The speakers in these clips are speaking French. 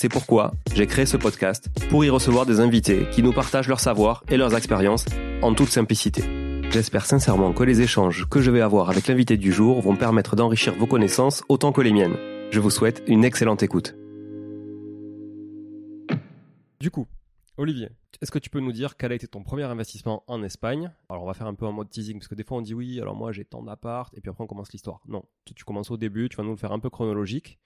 C'est pourquoi j'ai créé ce podcast pour y recevoir des invités qui nous partagent leur savoir et leurs expériences en toute simplicité. J'espère sincèrement que les échanges que je vais avoir avec l'invité du jour vont permettre d'enrichir vos connaissances autant que les miennes. Je vous souhaite une excellente écoute. Du coup, Olivier, est-ce que tu peux nous dire quel a été ton premier investissement en Espagne? Alors on va faire un peu en mode teasing parce que des fois on dit oui, alors moi j'ai tant d'appart et puis après on commence l'histoire. Non, tu, commences au début, tu vas nous le faire un peu chronologique.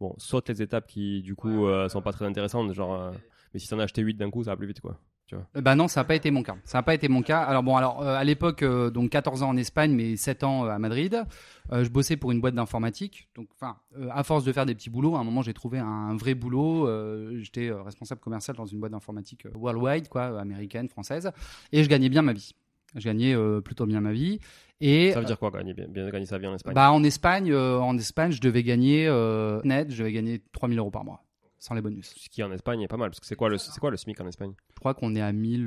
Bon, saute les étapes qui du coup euh, sont pas très intéressantes, genre euh, mais si t'en as acheté 8 d'un coup, ça va plus vite quoi. Bah non, ça n'a pas été mon cas. Ça n'a pas été mon cas. Alors bon, alors euh, à l'époque, euh, donc 14 ans en Espagne, mais 7 ans euh, à Madrid. je bossais pour une boîte d'informatique. Donc, enfin, à force de faire des petits boulots, à un moment j'ai trouvé un, vrai boulot. J'étais responsable commercial dans une boîte d'informatique worldwide, quoi, américaine, française, et je gagnais bien ma vie. Je gagnais plutôt bien ma vie. Et ça veut dire quoi gagner bien, bien gagner sa vie en Espagne? Bah en Espagne, en Espagne, je devais gagner net, je devais gagner 3000 euros par mois sans les bonus. Ce qui en Espagne est pas mal, parce que c'est quoi le, c'est quoi le SMIC en Espagne? Je crois qu'on est à 1000,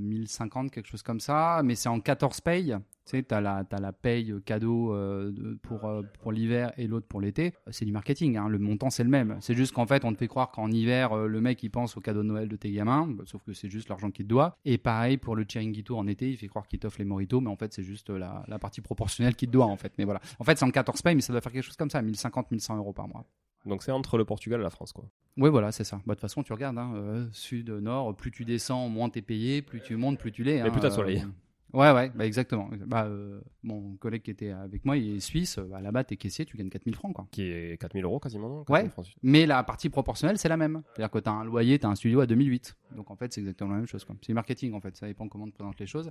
1050, euh, quelque chose comme ça, mais c'est en 14 payes. Tu sais, tu as la, as la paye cadeau euh, pour, euh, pour l'hiver et l'autre pour l'été. C'est du marketing, hein. le montant c'est le même. C'est juste qu'en fait, on te fait croire qu'en hiver, le mec il pense au cadeau de Noël de tes gamins, sauf que c'est juste l'argent qu'il te doit. Et pareil pour le chiringuito en été, il fait croire qu'il t'offre les moritos, mais en fait, c'est juste la, la partie proportionnelle qu'il te doit en fait. Mais voilà. En fait, c'est en 14 payes, mais ça doit faire quelque chose comme ça, 1050, 1100 euros par mois. Donc c'est entre le Portugal et la France, quoi. Oui, voilà, c'est ça. Bah, de toute façon, tu regardes, hein, euh, sud, nord, plus tu descends, moins t'es payé, plus tu montes, plus tu l'es. Mais hein, plus t'as soleil. Euh, Ouais, ouais, bah exactement. Bah, euh, mon collègue qui était avec moi, il est suisse. Bah, là-bas, t'es caissier, tu gagnes 4000 francs. Quoi. Qui est 4000 euros quasiment Ouais, mais la partie proportionnelle, c'est la même. C'est-à-dire que t'as un loyer, t'as un studio à 2008. Donc en fait, c'est exactement la même chose. C'est marketing en fait, ça dépend comment tu présentes les choses.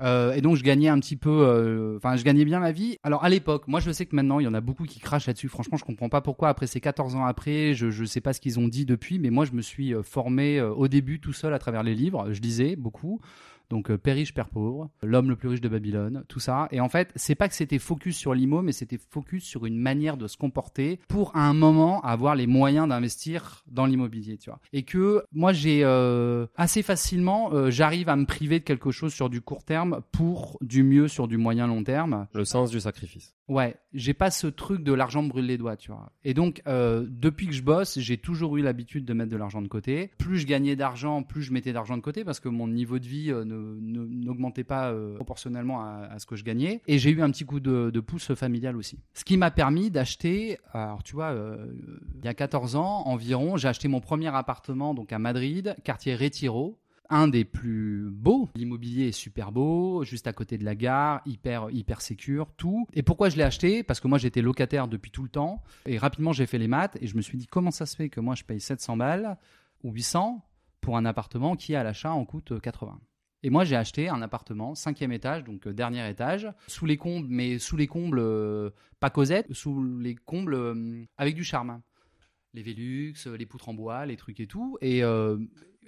Euh, et donc je gagnais un petit peu, euh, enfin, je gagnais bien ma vie. Alors à l'époque, moi je sais que maintenant, il y en a beaucoup qui crachent là-dessus. Franchement, je comprends pas pourquoi. Après ces 14 ans après, je, je sais pas ce qu'ils ont dit depuis, mais moi je me suis formé au début tout seul à travers les livres. Je lisais beaucoup. Donc euh, Père riche, Père pauvre, L'homme le plus riche de Babylone, tout ça. Et en fait, c'est pas que c'était focus sur l'IMO, mais c'était focus sur une manière de se comporter pour à un moment avoir les moyens d'investir dans l'immobilier, tu vois. Et que moi j'ai euh, assez facilement, euh, j'arrive à me priver de quelque chose sur du court terme pour du mieux sur du moyen long terme. Le sens du sacrifice. Ouais, j'ai pas ce truc de l'argent brûle les doigts, tu vois. Et donc, euh, depuis que je bosse, j'ai toujours eu l'habitude de mettre de l'argent de côté. Plus je gagnais d'argent, plus je mettais d'argent de côté parce que mon niveau de vie euh, n'augmentait pas euh, proportionnellement à, ce que je gagnais. Et j'ai eu un petit coup de, de pouce familial aussi. Ce qui m'a permis d'acheter, alors tu vois, il y a 14 ans environ, j'ai acheté mon premier appartement donc à Madrid, quartier Retiro, un des plus beaux. L'immobilier est super beau, juste à côté de la gare, hyper hyper sécure, tout. Et pourquoi je l'ai acheté? Parce que moi j'étais locataire depuis tout le temps et rapidement j'ai fait les maths et je me suis dit comment ça se fait que moi je paye 700 balles ou 800 pour un appartement qui à l'achat en coûte 80. Et moi, j'ai acheté un appartement, cinquième étage, donc euh, dernier étage, sous les combles, mais sous les combles, euh, pas Cosette, sous les combles euh, avec du charme. Les Velux, euh, les poutres en bois, les trucs et tout. Et euh,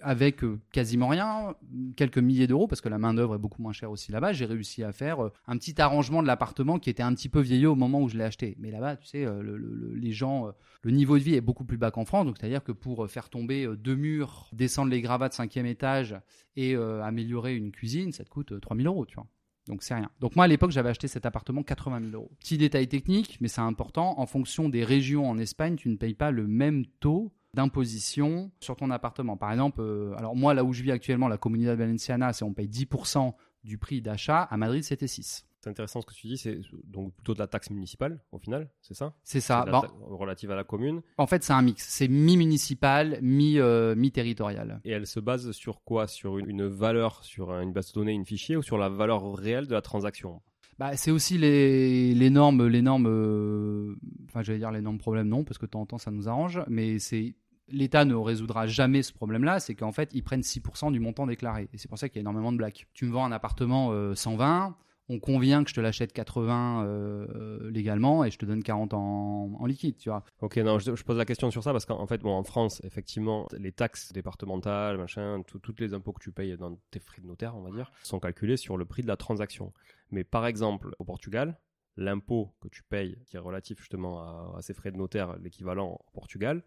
avec euh, quasiment rien, quelques milliers d'euros, parce que la main-d'œuvre est beaucoup moins chère aussi là-bas, j'ai réussi à faire un petit arrangement de l'appartement qui était un petit peu vieillot au moment où je l'ai acheté. Mais là-bas, tu sais, le- le- le- les gens, le niveau de vie est beaucoup plus bas qu'en France. Donc, c'est-à-dire que pour faire tomber deux murs, descendre les gravats de cinquième étage et améliorer une cuisine, ça te coûte euh, 3000 euros, tu vois. Donc c'est rien. Donc moi à l'époque j'avais acheté cet appartement 80 000 euros. Petit détail technique, mais c'est important. En fonction des régions en Espagne, tu ne payes pas le même taux d'imposition sur ton appartement. Par exemple, euh, alors moi là où je vis actuellement, la Comunidad Valenciana, c'est on paye 10% du prix d'achat. À Madrid c'était 6. C'est intéressant ce que tu dis, c'est donc plutôt de la taxe municipale au final, c'est ça? C'est ça. Bon, ta- relative à la commune. en fait c'est un mix. C'est mi-municipal, mi, euh, mi-territorial. Et elle se base sur quoi? Sur une, une valeur, sur un- une base de données, une fichier, ou sur la valeur réelle de la transaction? Bah, c'est aussi les, les normes, les normes, euh, enfin j'allais dire les normes problèmes, non, parce que de temps en temps ça nous arrange, mais c'est l'État ne résoudra jamais ce problème-là, c'est qu'en fait ils prennent 6% du montant déclaré, et c'est pour ça qu'il y a énormément de blagues. Tu me vends un appartement euh, 120, on convient que je te l'achète 80 euh, légalement et je te donne 40 en, liquide, tu vois. Ok, non, je, pose la question sur ça parce qu'en en fait, bon, en France, effectivement, les taxes départementales, machin, tout- toutes les impôts que tu payes dans tes frais de notaire, on va dire, sont calculés sur le prix de la transaction. Mais par exemple, au Portugal, l'impôt que tu payes, qui est relatif justement à ces frais de notaire, l'équivalent au Portugal,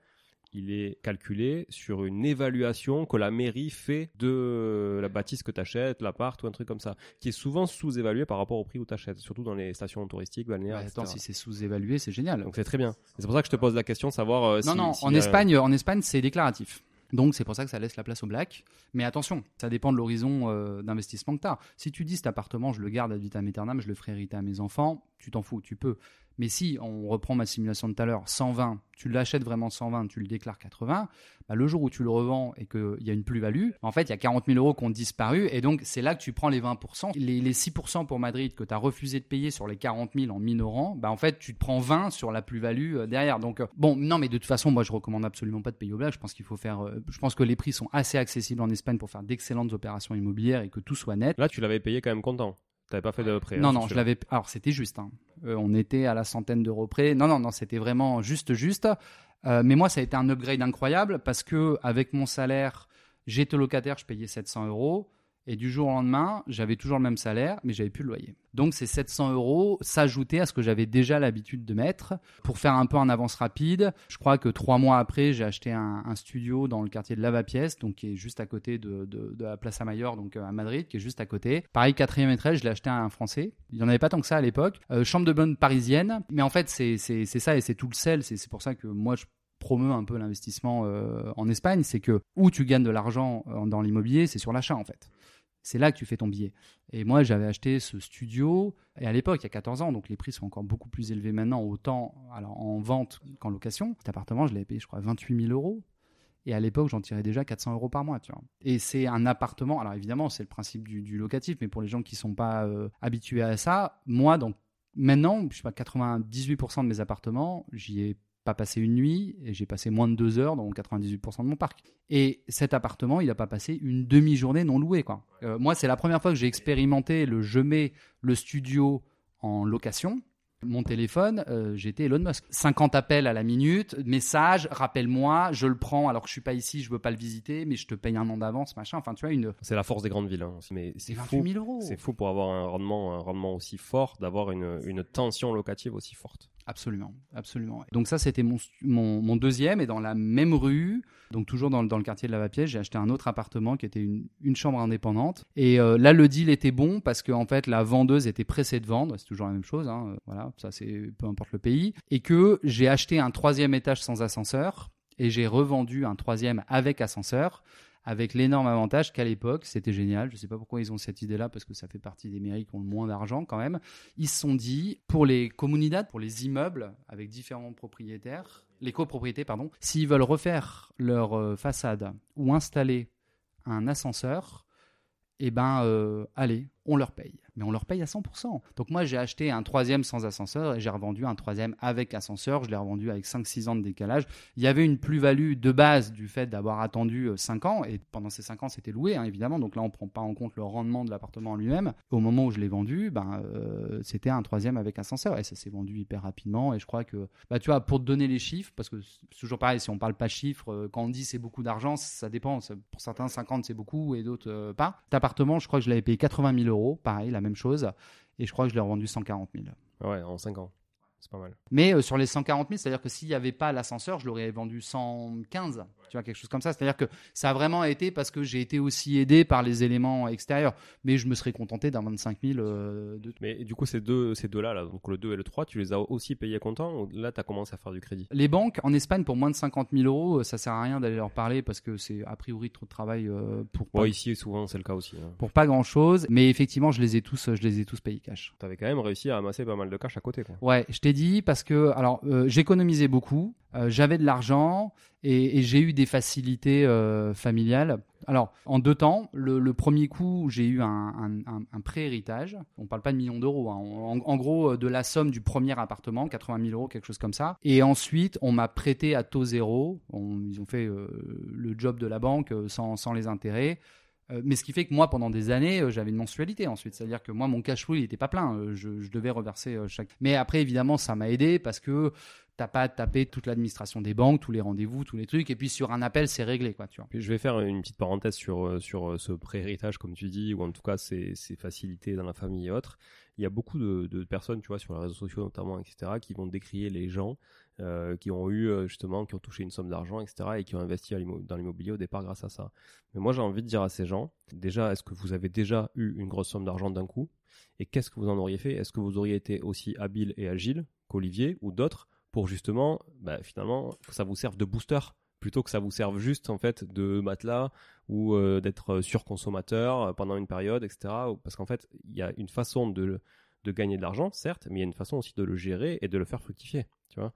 il est calculé sur une évaluation que la mairie fait de la bâtisse que tu achètes, l'appart ou un truc comme ça, qui est souvent sous-évalué par rapport au prix où tu achètes, surtout dans les stations touristiques, balnéaires, attends, etc. si c'est sous-évalué, c'est génial. Donc c'est très bien. C'est pour ça que je te pose la question de savoir euh, Non, si- non, si en, Espagne, en Espagne, c'est déclaratif. Donc, c'est pour ça que ça laisse la place au black. Mais attention, ça dépend de l'horizon euh, d'investissement que tu as. Si tu dis cet appartement, je le garde ad vitam aeternam, je le ferai hériter à mes enfants, tu t'en fous, tu peux. Mais si, on reprend ma simulation de tout à l'heure, 120, tu l'achètes vraiment 120, tu le déclares 80, bah, le jour où tu le revends et qu'il y a une plus-value, en fait, il y a 40 000 euros qui ont disparu. Et donc, c'est là que tu prends les 20%. Les, les 6% pour Madrid que tu as refusé de payer sur les 40 000 en minorant, bah, en fait, tu te prends 20 sur la plus-value euh, derrière. Donc, euh, bon, non, mais de toute façon, moi, je recommande absolument pas de payer au black. Je pense qu'il faut faire. euh, je pense que les prix sont assez accessibles en Espagne pour faire d'excellentes opérations immobilières et que tout soit net. Là, tu l'avais payé quand même content. T'avais pas fait de prêt. Non, hein, non, sur je l'avais. Alors, c'était juste. hein. Euh, on était à la centaine d'euros près. Non, non, non, c'était vraiment juste, juste. Euh, mais moi, ça a été un upgrade incroyable parce que avec mon salaire, j'étais locataire, je payais 700 euros. Et du jour au lendemain, j'avais toujours le même salaire, mais j'avais plus le loyer. Donc ces 700 euros s'ajoutaient à ce que j'avais déjà l'habitude de mettre pour faire un peu en avance rapide. Je crois que trois mois après, j'ai acheté un, studio dans le quartier de Lavapiés, donc qui est juste à côté de, de, de la Place Mayor, donc euh, à Madrid, qui est juste à côté. Pareil, quatrième étage, je l'ai acheté à un Français. Il n'y en avait pas tant que ça à l'époque. Euh, chambre de bonne parisienne, mais en fait c'est ça et c'est tout le sel. C'est pour ça que moi je promeut un peu l'investissement euh, en Espagne, c'est que où tu gagnes de l'argent dans l'immobilier, c'est sur l'achat en fait. C'est là que tu fais ton billet. Et moi, j'avais acheté ce studio, et à l'époque, il y a 14 ans, donc les prix sont encore beaucoup plus élevés maintenant, autant alors en vente qu'en location. Cet appartement, je l'avais payé, je crois, 28 000 euros. Et à l'époque, j'en tirais déjà 400 euros par mois, tu vois. Et c'est un appartement. Alors évidemment, c'est le principe du, locatif, mais pour les gens qui sont pas euh, habitués à ça, moi, donc maintenant, je sais pas, 98% de mes appartements, j'y ai pas passé une nuit et j'ai passé moins de deux heures dans 98% de mon parc. Et cet appartement, il n'a pas passé une demi-journée non loué. Quoi. Euh, moi, c'est la première fois que j'ai expérimenté le je mets le studio en location. Mon téléphone, euh, j'étais Elon Musk. 50 appels à la minute, message, rappelle-moi, je le prends alors que je suis pas ici, je veux pas le visiter, mais je te paye un an d'avance, machin. Enfin, tu vois, une. C'est la force des grandes villes. hein, aussi. Mais C'est c'est 28 fou. 000 euros. C'est fou pour avoir un rendement, un rendement aussi fort, d'avoir une, une tension locative aussi forte. Absolument, absolument. Donc ça, c'était mon, mon, deuxième, et dans la même rue, donc toujours dans, dans le quartier de Lavapiés, j'ai acheté un autre appartement qui était une, chambre indépendante. Et euh, là, le deal était bon parce qu'en fait, la vendeuse était pressée de vendre, c'est toujours la même chose, hein, euh, voilà, ça c'est peu importe le pays, et que j'ai acheté un troisième étage sans ascenseur, et j'ai revendu un troisième avec ascenseur, avec l'énorme avantage qu'à l'époque, c'était génial. Je ne sais pas pourquoi ils ont cette idée-là, parce que ça fait partie des mairies qui ont le moins d'argent quand même. Ils se sont dit, pour les comunidades, pour les immeubles avec différents propriétaires, les copropriétés, pardon, s'ils veulent refaire leur euh, façade ou installer un ascenseur, eh ben, euh, allez, on leur paye. Mais on leur paye à 100%. Donc moi, j'ai acheté un troisième sans ascenseur et j'ai revendu un troisième avec ascenseur. Je l'ai revendu avec 5-6 ans de décalage. Il y avait une plus-value de base du fait d'avoir attendu 5 euh, ans. Et pendant ces 5 ans, c'était loué, hein, évidemment. Donc là, on ne prend pas en compte le rendement de l'appartement en lui-même. Au moment où je l'ai vendu, ben, euh, c'était un troisième avec ascenseur. Et ça s'est vendu hyper rapidement. Et je crois que, bah, tu vois, pour te donner les chiffres, parce que c'est toujours pareil, si on parle pas chiffres, euh, quand on dit c'est beaucoup d'argent, ça dépend. Pour certains, 50 c'est beaucoup et d'autres pas. Cet je crois que je l'avais payé 80 000 euros. Pareil, la même chose. Et je crois que je l'ai revendu 140 000. Ouais, en 5 ans. C'est pas mal. Mais euh, sur les 140 000, c'est-à-dire que s'il n'y avait pas l'ascenseur, je l'aurais vendu 115 tu vois, quelque chose comme ça. C'est-à-dire que ça a vraiment été parce que j'ai été aussi aidé par les éléments extérieurs. Mais je me serais contenté d'un 25 000. Euh, de... Mais du coup, ces deux, ces deux-là, là, donc le 2 et le 3, tu les as aussi payés comptant ou là, tu as commencé à faire du crédit? Les banques, en Espagne, pour moins de 50 000 euros, ça sert à rien d'aller leur parler parce que c'est a priori trop de travail euh, pour pas... ici, souvent, c'est le cas aussi. Hein. Pour pas grand-chose. Mais effectivement, je les ai tous, je les ai tous payés cash. Tu avais quand même réussi à amasser pas mal de cash à côté. Quoi. Ouais, je t'ai dit parce que, alors, euh, j'économisais beaucoup. Euh, j'avais de l'argent et, j'ai eu des facilités euh, familiales. Alors, en deux temps, le, premier coup, j'ai eu un, un, pré-héritage. On ne parle pas de millions d'euros. Hein. En, gros, de la somme du premier appartement, 80 000 euros, quelque chose comme ça. Et ensuite, on m'a prêté à taux zéro. ils ont fait euh, le job de la banque sans, sans les intérêts. Mais ce qui fait que moi, pendant des années, j'avais une mensualité ensuite. C'est-à-dire que moi, mon cash flow, il n'était pas plein. Je, devais reverser chaque. Mais après, évidemment, ça m'a aidé parce que t'as pas à taper toute l'administration des banques, tous les rendez-vous, tous les trucs, et puis sur un appel, c'est réglé, quoi, tu vois. Je vais faire une petite parenthèse sur, euh, sur euh, ce pré-héritage, comme tu dis, ou en tout cas ces, ces facilités dans la famille et autres. Il y a beaucoup de, personnes, tu vois, sur les réseaux sociaux notamment, etc., qui vont décrier les gens euh, qui ont eu justement, qui ont touché une somme d'argent, etc., et qui ont investi dans l'immobilier au départ grâce à ça. Mais moi, j'ai envie de dire à ces gens, déjà, est-ce que vous avez déjà eu une grosse somme d'argent d'un coup? Et qu'est-ce que vous en auriez fait? Est-ce que vous auriez été aussi habile et agile qu'Olivier ou d'autres? Pour justement, bah, finalement, que ça vous serve de booster plutôt que ça vous serve juste en fait de matelas ou euh, d'être surconsommateur euh, pendant une période, etc. Parce qu'en fait, il y a une façon de, gagner de l'argent, certes, mais il y a une façon aussi de le gérer et de le faire fructifier, tu vois.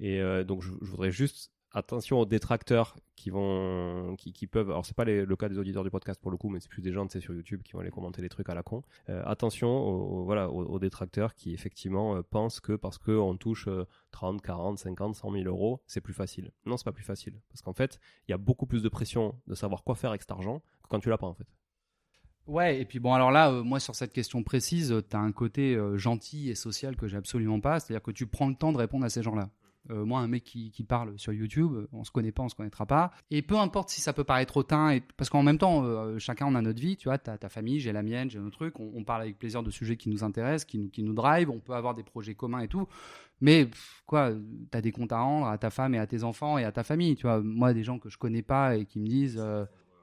Et euh, donc, je, voudrais juste attention aux détracteurs qui vont, qui, peuvent. Alors c'est pas le cas des auditeurs du podcast pour le coup, mais c'est plus des gens, sur YouTube qui vont aller commenter des trucs à la con. Euh, attention aux, voilà, aux, détracteurs qui effectivement euh, pensent que parce qu'on touche 30, 40, 50, 100 000 euros, c'est plus facile. Non, c'est pas plus facile, parce qu'en fait, il y a beaucoup plus de pression de savoir quoi faire avec cet argent que quand tu l'as pas en fait. Ouais, et puis bon, alors là, euh, moi sur cette question précise, tu as un côté gentil et social que j'ai absolument pas, c'est-à-dire que tu prends le temps de répondre à ces gens-là. Euh, moi, un mec qui, parle sur YouTube, euh, on se connaît pas, on se connaîtra pas. Et peu importe si ça peut paraître hautain, et, parce qu'en même temps, euh, chacun on a notre vie, tu vois, t'as ta famille, j'ai la mienne, j'ai nos trucs, on, parle avec plaisir de sujets qui nous intéressent, qui nous, qui nous drive, on peut avoir des projets communs et tout. Mais quoi, t'as des comptes à rendre à ta femme et à tes enfants et à ta famille, tu vois. Moi, des gens que je connais pas et qui me disent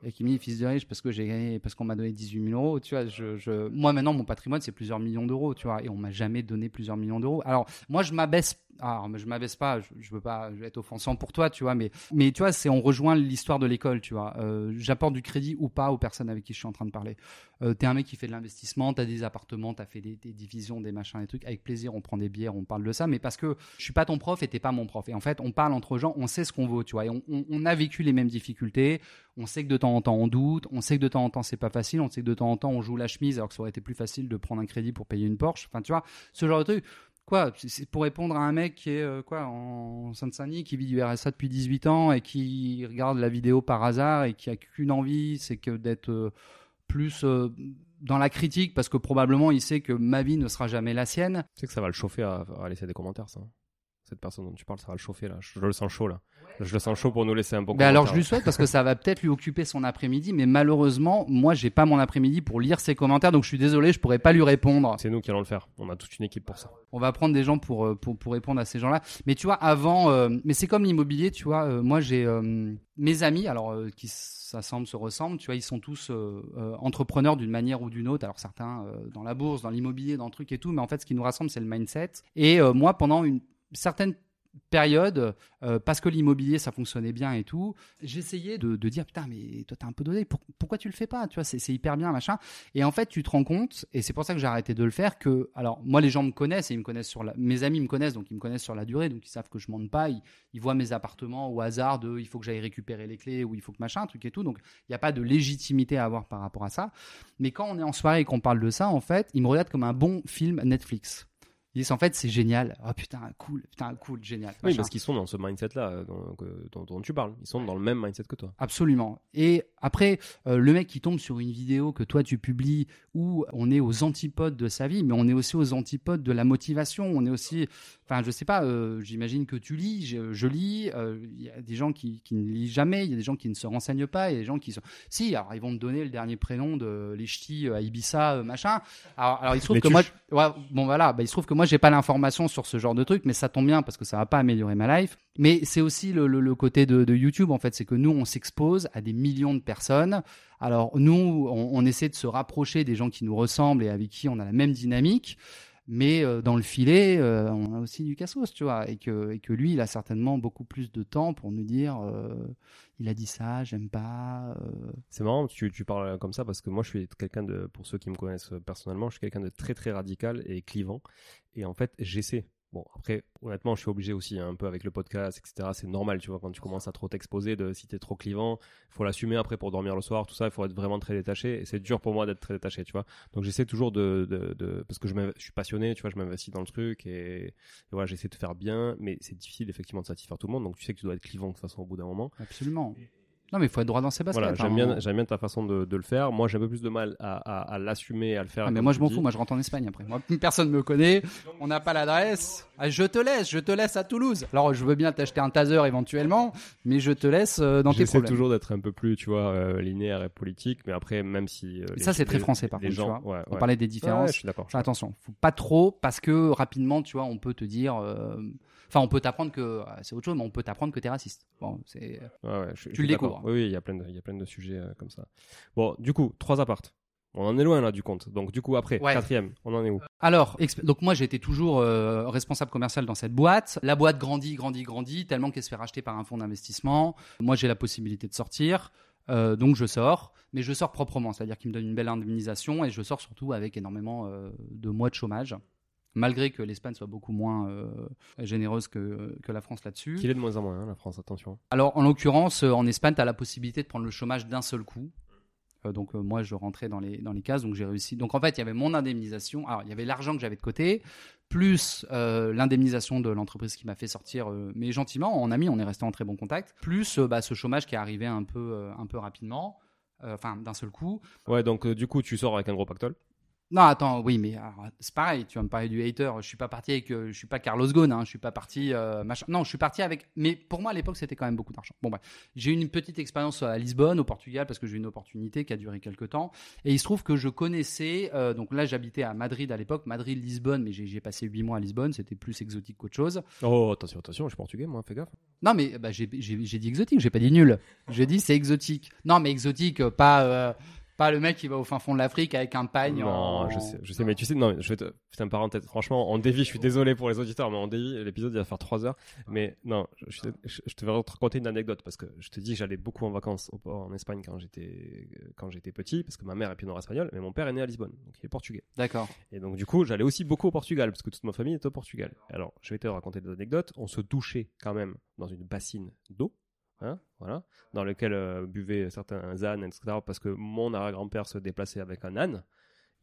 et qui me dit fils de riche parce que j'ai gagné parce qu'on m'a donné 18 000 euros tu vois je, je... moi maintenant mon patrimoine c'est plusieurs millions d'euros tu vois et on m'a jamais donné plusieurs millions d'euros alors moi je m'abaisse alors je m'abaisse pas je, je veux pas être offensant pour toi tu vois mais mais tu vois c'est on rejoint l'histoire de l'école tu vois. Euh, j'apporte du crédit ou pas aux personnes avec qui je suis en train de parler. Euh, t'es un mec qui fait de l'investissement t'as des appartements t'as fait des, divisions des machins des trucs. Avec plaisir on prend des bières on parle de ça mais parce que je suis pas ton prof et t'es pas mon prof. Et en fait on parle entre gens on sait ce qu'on vaut tu vois. Et on, on, on a vécu les mêmes difficultés. On sait que de temps en temps on doute, on sait que de temps en temps c'est pas facile, on sait que de temps en temps on joue la chemise alors que ça aurait été plus facile de prendre un crédit pour payer une Porsche. Enfin, tu vois, ce genre de truc. Quoi, c'est pour répondre à un mec qui est euh, quoi en Seine-Saint-Denis, qui vit du RSA depuis 18 ans et qui regarde la vidéo par hasard et qui a qu'une envie, c'est que d'être euh, plus euh, dans la critique parce que probablement il sait que ma vie ne sera jamais la sienne. Tu sais que ça va le chauffer à, à laisser des commentaires, ça cette personne dont tu parles, ça va le chauffer là. Je, le sens chaud là. Je le sens chaud pour nous laisser un bon. Ben alors je lui souhaite parce que ça va peut-être lui occuper son après-midi, mais malheureusement, moi j'ai pas mon après-midi pour lire ses commentaires, donc je suis désolé, je pourrais pas lui répondre. C'est nous qui allons le faire. On a toute une équipe pour ça. On va prendre des gens pour euh, pour, pour répondre à ces gens-là. Mais tu vois, avant, euh, mais c'est comme l'immobilier, tu vois. Euh, moi j'ai mes amis, alors qui ça semble se ressemble, tu vois, ils sont tous entrepreneurs d'une manière ou d'une autre. Alors certains dans la bourse, dans l'immobilier, dans le truc et tout, mais en fait ce qui nous rassemble c'est le mindset. Et moi pendant une certaine période, euh, parce que l'immobilier ça fonctionnait bien et tout, j'essayais de, de dire putain mais toi t'as un peu donné, pourquoi tu le fais pas Tu vois, c'est hyper bien machin. Et en fait tu te rends compte, et c'est pour ça que j'ai arrêté de le faire, que alors moi les gens me connaissent et ils me connaissent sur la, mes amis me connaissent donc ils me connaissent sur la durée, donc ils savent que je monte pas, ils, ils voient mes appartements au hasard de il faut que j'aille récupérer les clés ou il faut que machin truc et tout, donc il n'y a pas de légitimité à avoir par rapport à ça. Mais quand on est en soirée et qu'on parle de ça, en fait, ils me regardent comme un bon film Netflix. Ils disent en fait c'est génial. Oh putain cool, putain cool, génial. Oui parce qu'ils sont dans ce mindset là euh, dont, tu parles. Ils sont dans le même mindset que toi. Absolument. Et après euh, le mec qui tombe sur une vidéo que toi tu publies où on est aux antipodes de sa vie, mais on est aussi aux antipodes de la motivation. On est aussi, enfin je sais pas. Euh, j'imagine que tu lis, je, lis. Il y a des gens qui, qui, ne lisent jamais. Il y a des gens qui ne se renseignent pas. Il y a des gens qui sont. Si alors ils vont me donner le dernier prénom de les ch'tis à Ibiza machin. Alors, alors il se trouve que moi, ouais, bon voilà, bah, il se trouve que moi j'ai pas l'information sur ce genre de truc, mais ça tombe bien parce que ça va pas améliorer ma life. Mais c'est aussi le, côté de, YouTube, en fait, c'est que nous, on s'expose à des millions de personnes. Alors, nous, on, essaie de se rapprocher des gens qui nous ressemblent et avec qui on a la même dynamique. Mais euh, dans le filet, euh, on a aussi du cassos, tu vois, et que, et que lui, il a certainement beaucoup plus de temps pour nous dire, euh, il a dit ça, j'aime pas. C'est marrant, tu, tu parles comme ça parce que moi, je suis quelqu'un de, pour ceux qui me connaissent personnellement, je suis quelqu'un de très très radical et clivant. Et en fait, j'essaie Bon, après, honnêtement, je suis obligé aussi, hein, un peu avec le podcast, etc. C'est normal, tu vois, quand tu commences à trop t'exposer, de, si t'es trop clivant, il faut l'assumer après pour dormir le soir, tout ça, il faut être vraiment très détaché. Et c'est dur pour moi d'être très détaché, tu vois. Donc j'essaie toujours de, de, parce que je, je suis passionné, tu vois, je m'investis dans le truc et, et voilà, j'essaie de faire bien, mais c'est difficile effectivement de satisfaire tout le monde. Donc tu sais que tu dois être clivant de toute façon au bout d'un moment. Absolument. Non, mais il faut être droit dans ses baskets. Voilà, j'aime bien, j'aime bien ta façon de, de, le faire. Moi, j'ai un peu plus de mal à, à, à l'assumer, à le faire. Ah, mais moi, je m'en fous. Moi, je rentre en Espagne après. Moi, personne me connaît. On n'a pas l'adresse. Ah, je te laisse. Je te laisse à Toulouse. Alors, je veux bien t'acheter un taser éventuellement, mais je te laisse euh, dans tes problèmes. Toujours d'être un peu plus, tu vois, euh, linéaire et politique. Mais après, même si. Euh, ça, c'est très français, par contre. Gens, tu vois. Ouais, on parlait des différences. je suis d'accord. Attention, faut pas trop parce que rapidement, tu vois, on peut te dire. Enfin, on peut t'apprendre que euh, c'est autre chose, mais on peut t'apprendre que t'es raciste. Bon, c'est. tu le découvres. Oui, il y a plein de, il y a plein de sujets euh, comme ça. Bon, du coup, trois appartes. On en est loin là du compte. Donc du coup après, quatrième, on en est où? Alors, donc moi j'étais toujours euh, responsable commercial dans cette boîte. La boîte grandit, grandit, grandit, tellement qu'elle se fait racheter par un fonds d'investissement. Moi j'ai la possibilité de sortir. donc je sors, mais je sors proprement, c'est-à-dire qu'il me donne une belle indemnisation et je sors surtout avec énormément de mois de chômage malgré que l'Espagne soit beaucoup moins euh, généreuse que, que, la France là-dessus. Qu'il est de moins en moins, hein, la France, attention. Alors, en l'occurrence, euh, en Espagne, tu as la possibilité de prendre le chômage d'un seul coup. Euh, donc, moi, je rentrais dans les, dans les cases, donc j'ai réussi. Donc, en fait, il y avait mon indemnisation. Alors, il y avait l'argent que j'avais de côté, plus l'indemnisation de l'entreprise qui m'a fait sortir, mais gentiment, en ami, on est resté en très bon contact, plus bah, ce chômage qui est arrivé un peu, un peu rapidement, enfin, d'un seul coup. Ouais, donc, du coup, tu sors avec un gros pactole non, attends, oui, mais c'est pareil. Tu vas me parler du hater. Je suis pas parti avec, euh, je suis pas Carlos Ghosn. Hein, je suis pas parti euh, machin. Non, je suis parti avec. Mais pour moi, à l'époque, c'était quand même beaucoup d'argent. Bon, bref, j'ai eu une petite expérience à Lisbonne, au Portugal, parce que j'ai eu une opportunité qui a duré quelques temps. Et il se trouve que je connaissais. Euh, donc là, j'habitais à Madrid à l'époque, Madrid-Lisbonne, mais j'ai passé huit mois à Lisbonne. C'était plus exotique qu'autre chose. Oh, attention, attention, je suis portugais, moi, fais gaffe. Non, mais bah, j'ai dit exotique. J'ai pas dit nul. J'ai dit c'est exotique. Non, mais exotique, pas pas le mec qui va au fin fond de l'Afrique avec un pagne. Non, je sais, je sais, mais tu sais, non, je vais te, putain, parenthèse. Franchement, en dévie, je suis désolé pour les auditeurs, mais en dévie, l'épisode il va faire 3 heures. Mais non, je, te vais raconter une anecdote parce que je te dis, j'allais beaucoup en vacances au port en Espagne quand j'étais, quand j'étais petit, parce que ma mère est pied espagnol, mais mon père est né à Lisbonne, donc il est portugais. D'accord. Et donc, du coup, j'allais aussi beaucoup au Portugal, parce que toute ma famille est au Portugal. Alors, je vais te raconter des anecdotes. On se douchait quand même dans une bassine d'eau Hein, voilà, dans lequel euh, buvaient certains ânes, etc. Parce que mon arrière-grand-père se déplaçait avec un âne.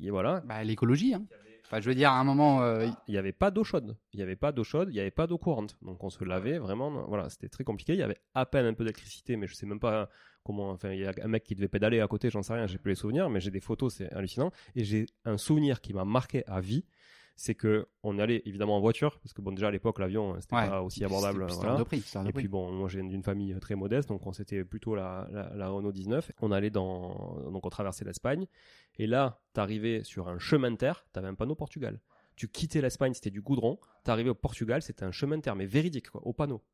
Et voilà. Bah, l'écologie. Hein. Enfin, je veux dire, à un moment. Euh, il n'y avait pas d'eau chaude. Il n'y avait pas d'eau chaude, il n'y avait pas d'eau courante. Donc on se lavait vraiment. Voilà, c'était très compliqué. Il y avait à peine un peu d'électricité, mais je sais même pas comment. Enfin, il y a un mec qui devait pédaler à côté, j'en sais rien, j'ai plus les souvenirs, mais j'ai des photos, c'est hallucinant. Et j'ai un souvenir qui m'a marqué à vie c'est que on allait évidemment en voiture parce que bon déjà à l'époque l'avion c'était pas aussi abordable voilà. prix, et puis bon moi j'ai d'une famille très modeste donc on c'était plutôt la, la, Renault 19 on allait dans donc on traversait l'Espagne. Et là t'arrivais sur un chemin de terre t'avais un panneau Portugal. Tu quittais l'Espagne c'était du goudron. T'arrivais au Portugal c'était un chemin de terre mais véridique quoi au panneau.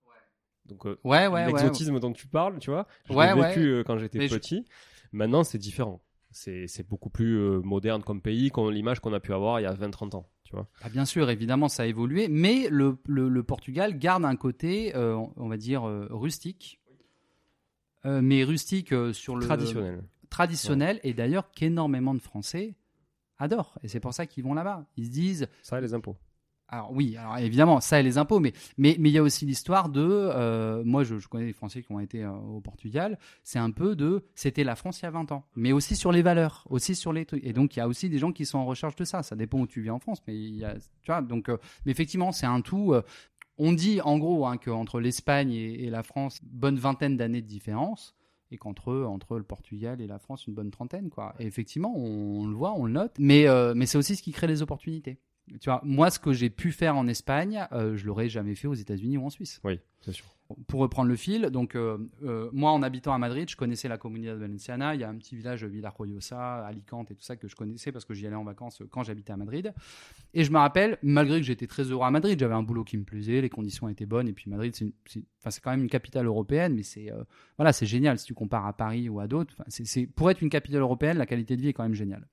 Donc euh, ouais, ouais, l'exotisme dont tu parles tu vois je l'ai vécu euh, quand j'étais petit. Maintenant c'est différent. C'est beaucoup plus euh, moderne comme pays qu'on l'image qu'on a pu avoir il y a 20 30 vois. Ah, bien sûr, évidemment, ça a évolué, mais le, le, le Portugal garde un côté, euh, on va dire, euh, rustique. Euh, mais rustique sur le Traditionnel. traditionnel, et d'ailleurs qu'énormément de Français adorent. Et c'est pour ça qu'ils vont là-bas. Ils se disent, Ça les impôts. Alors oui, alors évidemment, ça et les impôts, mais mais mais il y a aussi l'histoire de, euh, moi je, connais des Français qui ont été euh, au Portugal, c'est un peu de, c'était la France il y a 20 ans, mais aussi sur les valeurs, aussi sur les trucs, et donc il y a aussi des gens qui sont en recherche de ça. Ça dépend où tu vis en France, mais il y a, tu vois, donc, euh, mais effectivement c'est un tout. on dit en gros hein, qu'entre l'Espagne et, la France, bonne vingtaine d'années de différence. Et qu'entre entre le Portugal et la France, une bonne trentaine, quoi. Et effectivement, on, le voit, on le note. Mais, mais c'est aussi ce qui crée les opportunités. Tu vois, moi, ce que j'ai pu faire en Espagne, euh, je l'aurais jamais fait aux États-Unis ou en Suisse. Oui, c'est sûr. Pour reprendre le fil, donc euh, euh, moi, en habitant à Madrid, je connaissais la Comunidad Valenciana. Il y a un petit village Villarroyosa, Alicante et tout ça que je connaissais parce que j'y allais en vacances quand j'habitais à Madrid. Et je me rappelle, malgré que j'étais très heureux à Madrid, j'avais un boulot qui me plaisait, les conditions étaient bonnes. Et puis Madrid, c'est enfin, quand même une capitale européenne, mais c'est euh, voilà, c'est génial si tu compares à Paris ou à d'autres. C'est pour être une capitale européenne, la qualité de vie est quand même géniale.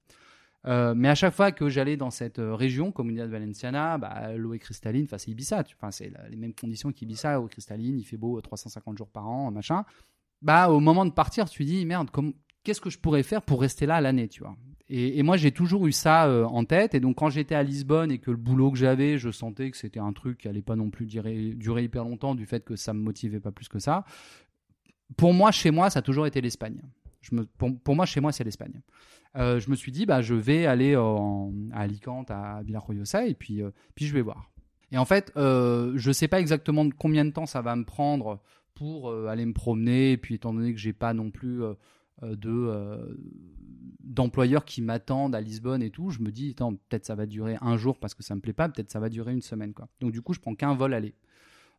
Euh, mais à chaque fois que j'allais dans cette euh, région, Comunidad Valenciana, bah, l'eau est cristalline, c'est Ibiza, enfin c'est les mêmes conditions qu'Ibiza, eau cristalline, il fait beau euh, 350 jours par an, machin. Bah au moment de partir, tu dis merde, qu'est-ce que je pourrais faire pour rester là l'année, tu vois? Et, moi j'ai toujours eu ça euh, en tête, et donc quand j'étais à Lisbonne et que le boulot que j'avais, je sentais que c'était un truc qui allait pas non plus durer, durer hyper longtemps du fait que ça me motivait pas plus que ça. Pour moi, chez moi, ça a toujours été l'Espagne. Pour, moi, chez moi, c'est l'Espagne. Euh, je me suis dit, bah, je vais aller en- à Alicante, à Villarroyosa, et puis, euh, puis je vais voir. Et en fait, euh, je sais pas exactement combien de temps ça va me prendre pour aller me promener, et puis étant donné que j'ai pas non plus de d'employeurs qui m'attendent à Lisbonne et tout, je me dis, peut-être ça va durer un jour parce que ça me plaît pas, peut-être ça va durer une semaine. Donc du coup, je prends qu'un vol aller.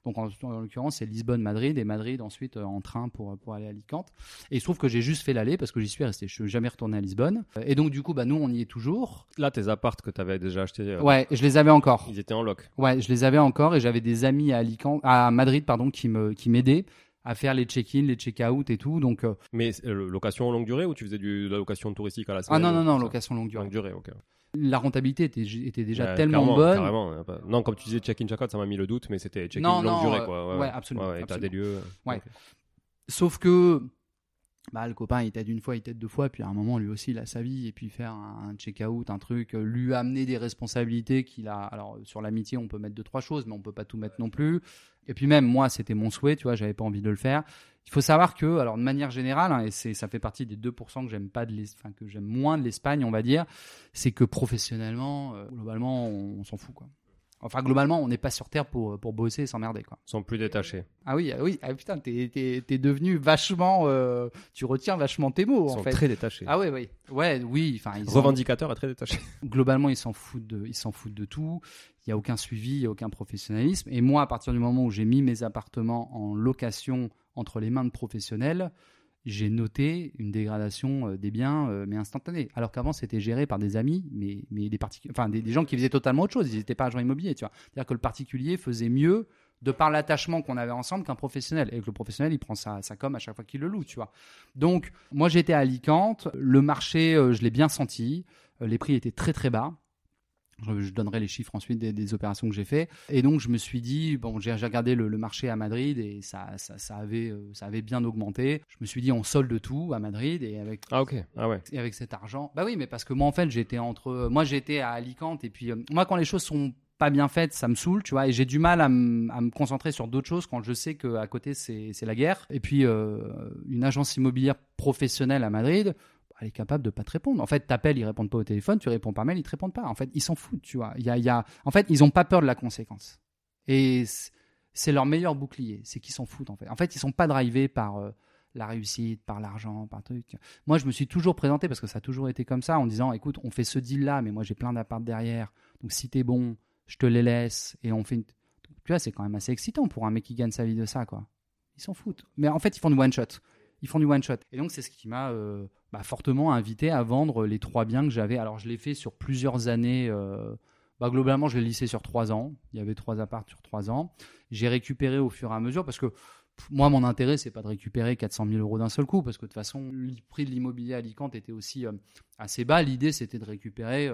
Donc en, en l'occurrence, c'est Lisbonne-Madrid et Madrid ensuite euh, en train pour, pour aller à Alicante. Et il se trouve que j'ai juste fait l'aller parce que j'y suis resté. Je suis jamais retourné à Lisbonne. Euh, Et donc du coup, bah, nous, on y est toujours. Là, tes appartes que tu avais déjà achetés, euh, Ouais, je les avais encore. ils étaient en loc. Ouais, je les avais encore et j'avais des amis à Alicante, à Madrid, pardon, qui me qui m'aidaient à faire les check-in, les check-out et tout. Donc euh, Mais euh, location longue durée ou tu faisais du, de la location touristique à la ah semaine non non non, ça location longue durée. Longue durée, ok. La rentabilité était était déjà Ouais, tellement bonne. carrément, pas- Non, comme tu disais check-in, check-out, ça m'a mis le doute, mais c'était check-in longue non, durée, euh, quoi. ouais, absolument, Ouais, ouais, t'as des absolument. lieux. Ouais. ok. Sauf que bah, le copain, il t'aide une fois, il t'aide deux fois, puis à un moment, lui aussi, il a sa vie, et puis faire un, check-out, un truc, euh, lui amener des responsabilités qu'il a. Alors, sur l'amitié, on peut mettre deux, trois choses, mais on peut pas tout mettre non plus. Et puis même, moi, c'était mon souhait, tu vois, j'avais pas envie de le faire. Il faut savoir que, alors, de manière générale, hein, et c'est, ça fait partie des 2% que j'aime pas de l'Es- enfin, que j'aime moins de l'Espagne, on va dire, c'est que professionnellement, euh, globalement, on, on s'en fout, quoi. Enfin, globalement, on n'est pas sur Terre pour, pour bosser et s'emmerder, quoi. Ils sont plus détachés. Ah oui, ah oui, ah putain, t'es, t'es, t'es devenu vachement, euh, tu retiens vachement tes mots Ils en sont fait. très détachés. Ah ouais, ouais, ouais, oui. Enfin, ils ont- Revendicateur et très détaché. globalement, ils s'en foutent de, ils s'en foutent de tout. Il y a aucun suivi, il y a aucun professionnalisme. Et moi, à partir du moment où j'ai mis mes appartements en location entre les mains de professionnels, j'ai noté une dégradation euh, des biens, euh, mais instantanée. Alors qu'avant, c'était géré par des amis, mais, mais des, enfin, des, des gens qui faisaient totalement autre chose. Ils n'étaient pas agents immobiliers, tu vois. C'est-à-dire que le particulier faisait mieux de par l'attachement qu'on avait ensemble qu'un professionnel. Et que le professionnel, il prend sa, sa com à chaque fois qu'il le loue, tu vois. Donc, moi, j'étais à Alicante. Le marché, euh, je l'ai bien senti. Les prix étaient très, très bas. Je, donnerai les chiffres ensuite des, des opérations que j'ai fait. Et donc, je me suis dit, bon, j'ai regardé le, le marché à Madrid et ça, ça, ça avait, euh, ça avait bien augmenté. Je me suis dit, on solde tout à Madrid et avec Ah, ok. Ah, ouais. et avec cet argent. Bah oui, mais parce que moi, en fait, j'étais entre. Moi, j'étais à Alicante et puis, euh, moi, quand les choses sont pas bien faites, ça me saoule, tu vois, et j'ai du mal à, à me concentrer sur d'autres choses quand je sais qu'à côté, c'est la guerre. Et puis, euh, une agence immobilière professionnelle à Madrid, elle est capable de pas te répondre. En fait, t'appelles, ils répondent pas au téléphone, tu réponds par mail, ils te répondent pas. En fait, ils s'en foutent, tu vois. Il y a. En fait, ils ont pas peur de la conséquence. Et c'est leur meilleur bouclier, c'est qu'ils s'en foutent, en fait. En fait, ils sont pas drivés par. euh, la réussite, par l'argent, par truc. Moi, je me suis toujours présenté parce que ça a toujours été comme ça en disant écoute, on fait ce deal là, mais moi j'ai plein d'apparts derrière. Donc si t'es bon, je te les laisse et on fait une. Tu vois, c'est quand même assez excitant pour un mec qui gagne sa vie de ça, quoi. Ils s'en foutent. Mais en fait, ils font du one shot. Ils font du one shot. Et donc, c'est ce qui m'a euh, bah, fortement invité à vendre les trois biens que j'avais. Alors, je l'ai fait sur plusieurs années. euh, bah, globalement, je l'ai lissé sur trois ans. Il y avait trois apparts sur trois ans. J'ai récupéré au fur et à mesure parce que moi, mon intérêt, c'est pas de récupérer 400 000 euros d'un seul coup, parce que de toute façon, le prix de l'immobilier à Alicante était aussi euh, assez bas. L'idée, c'était de récupérer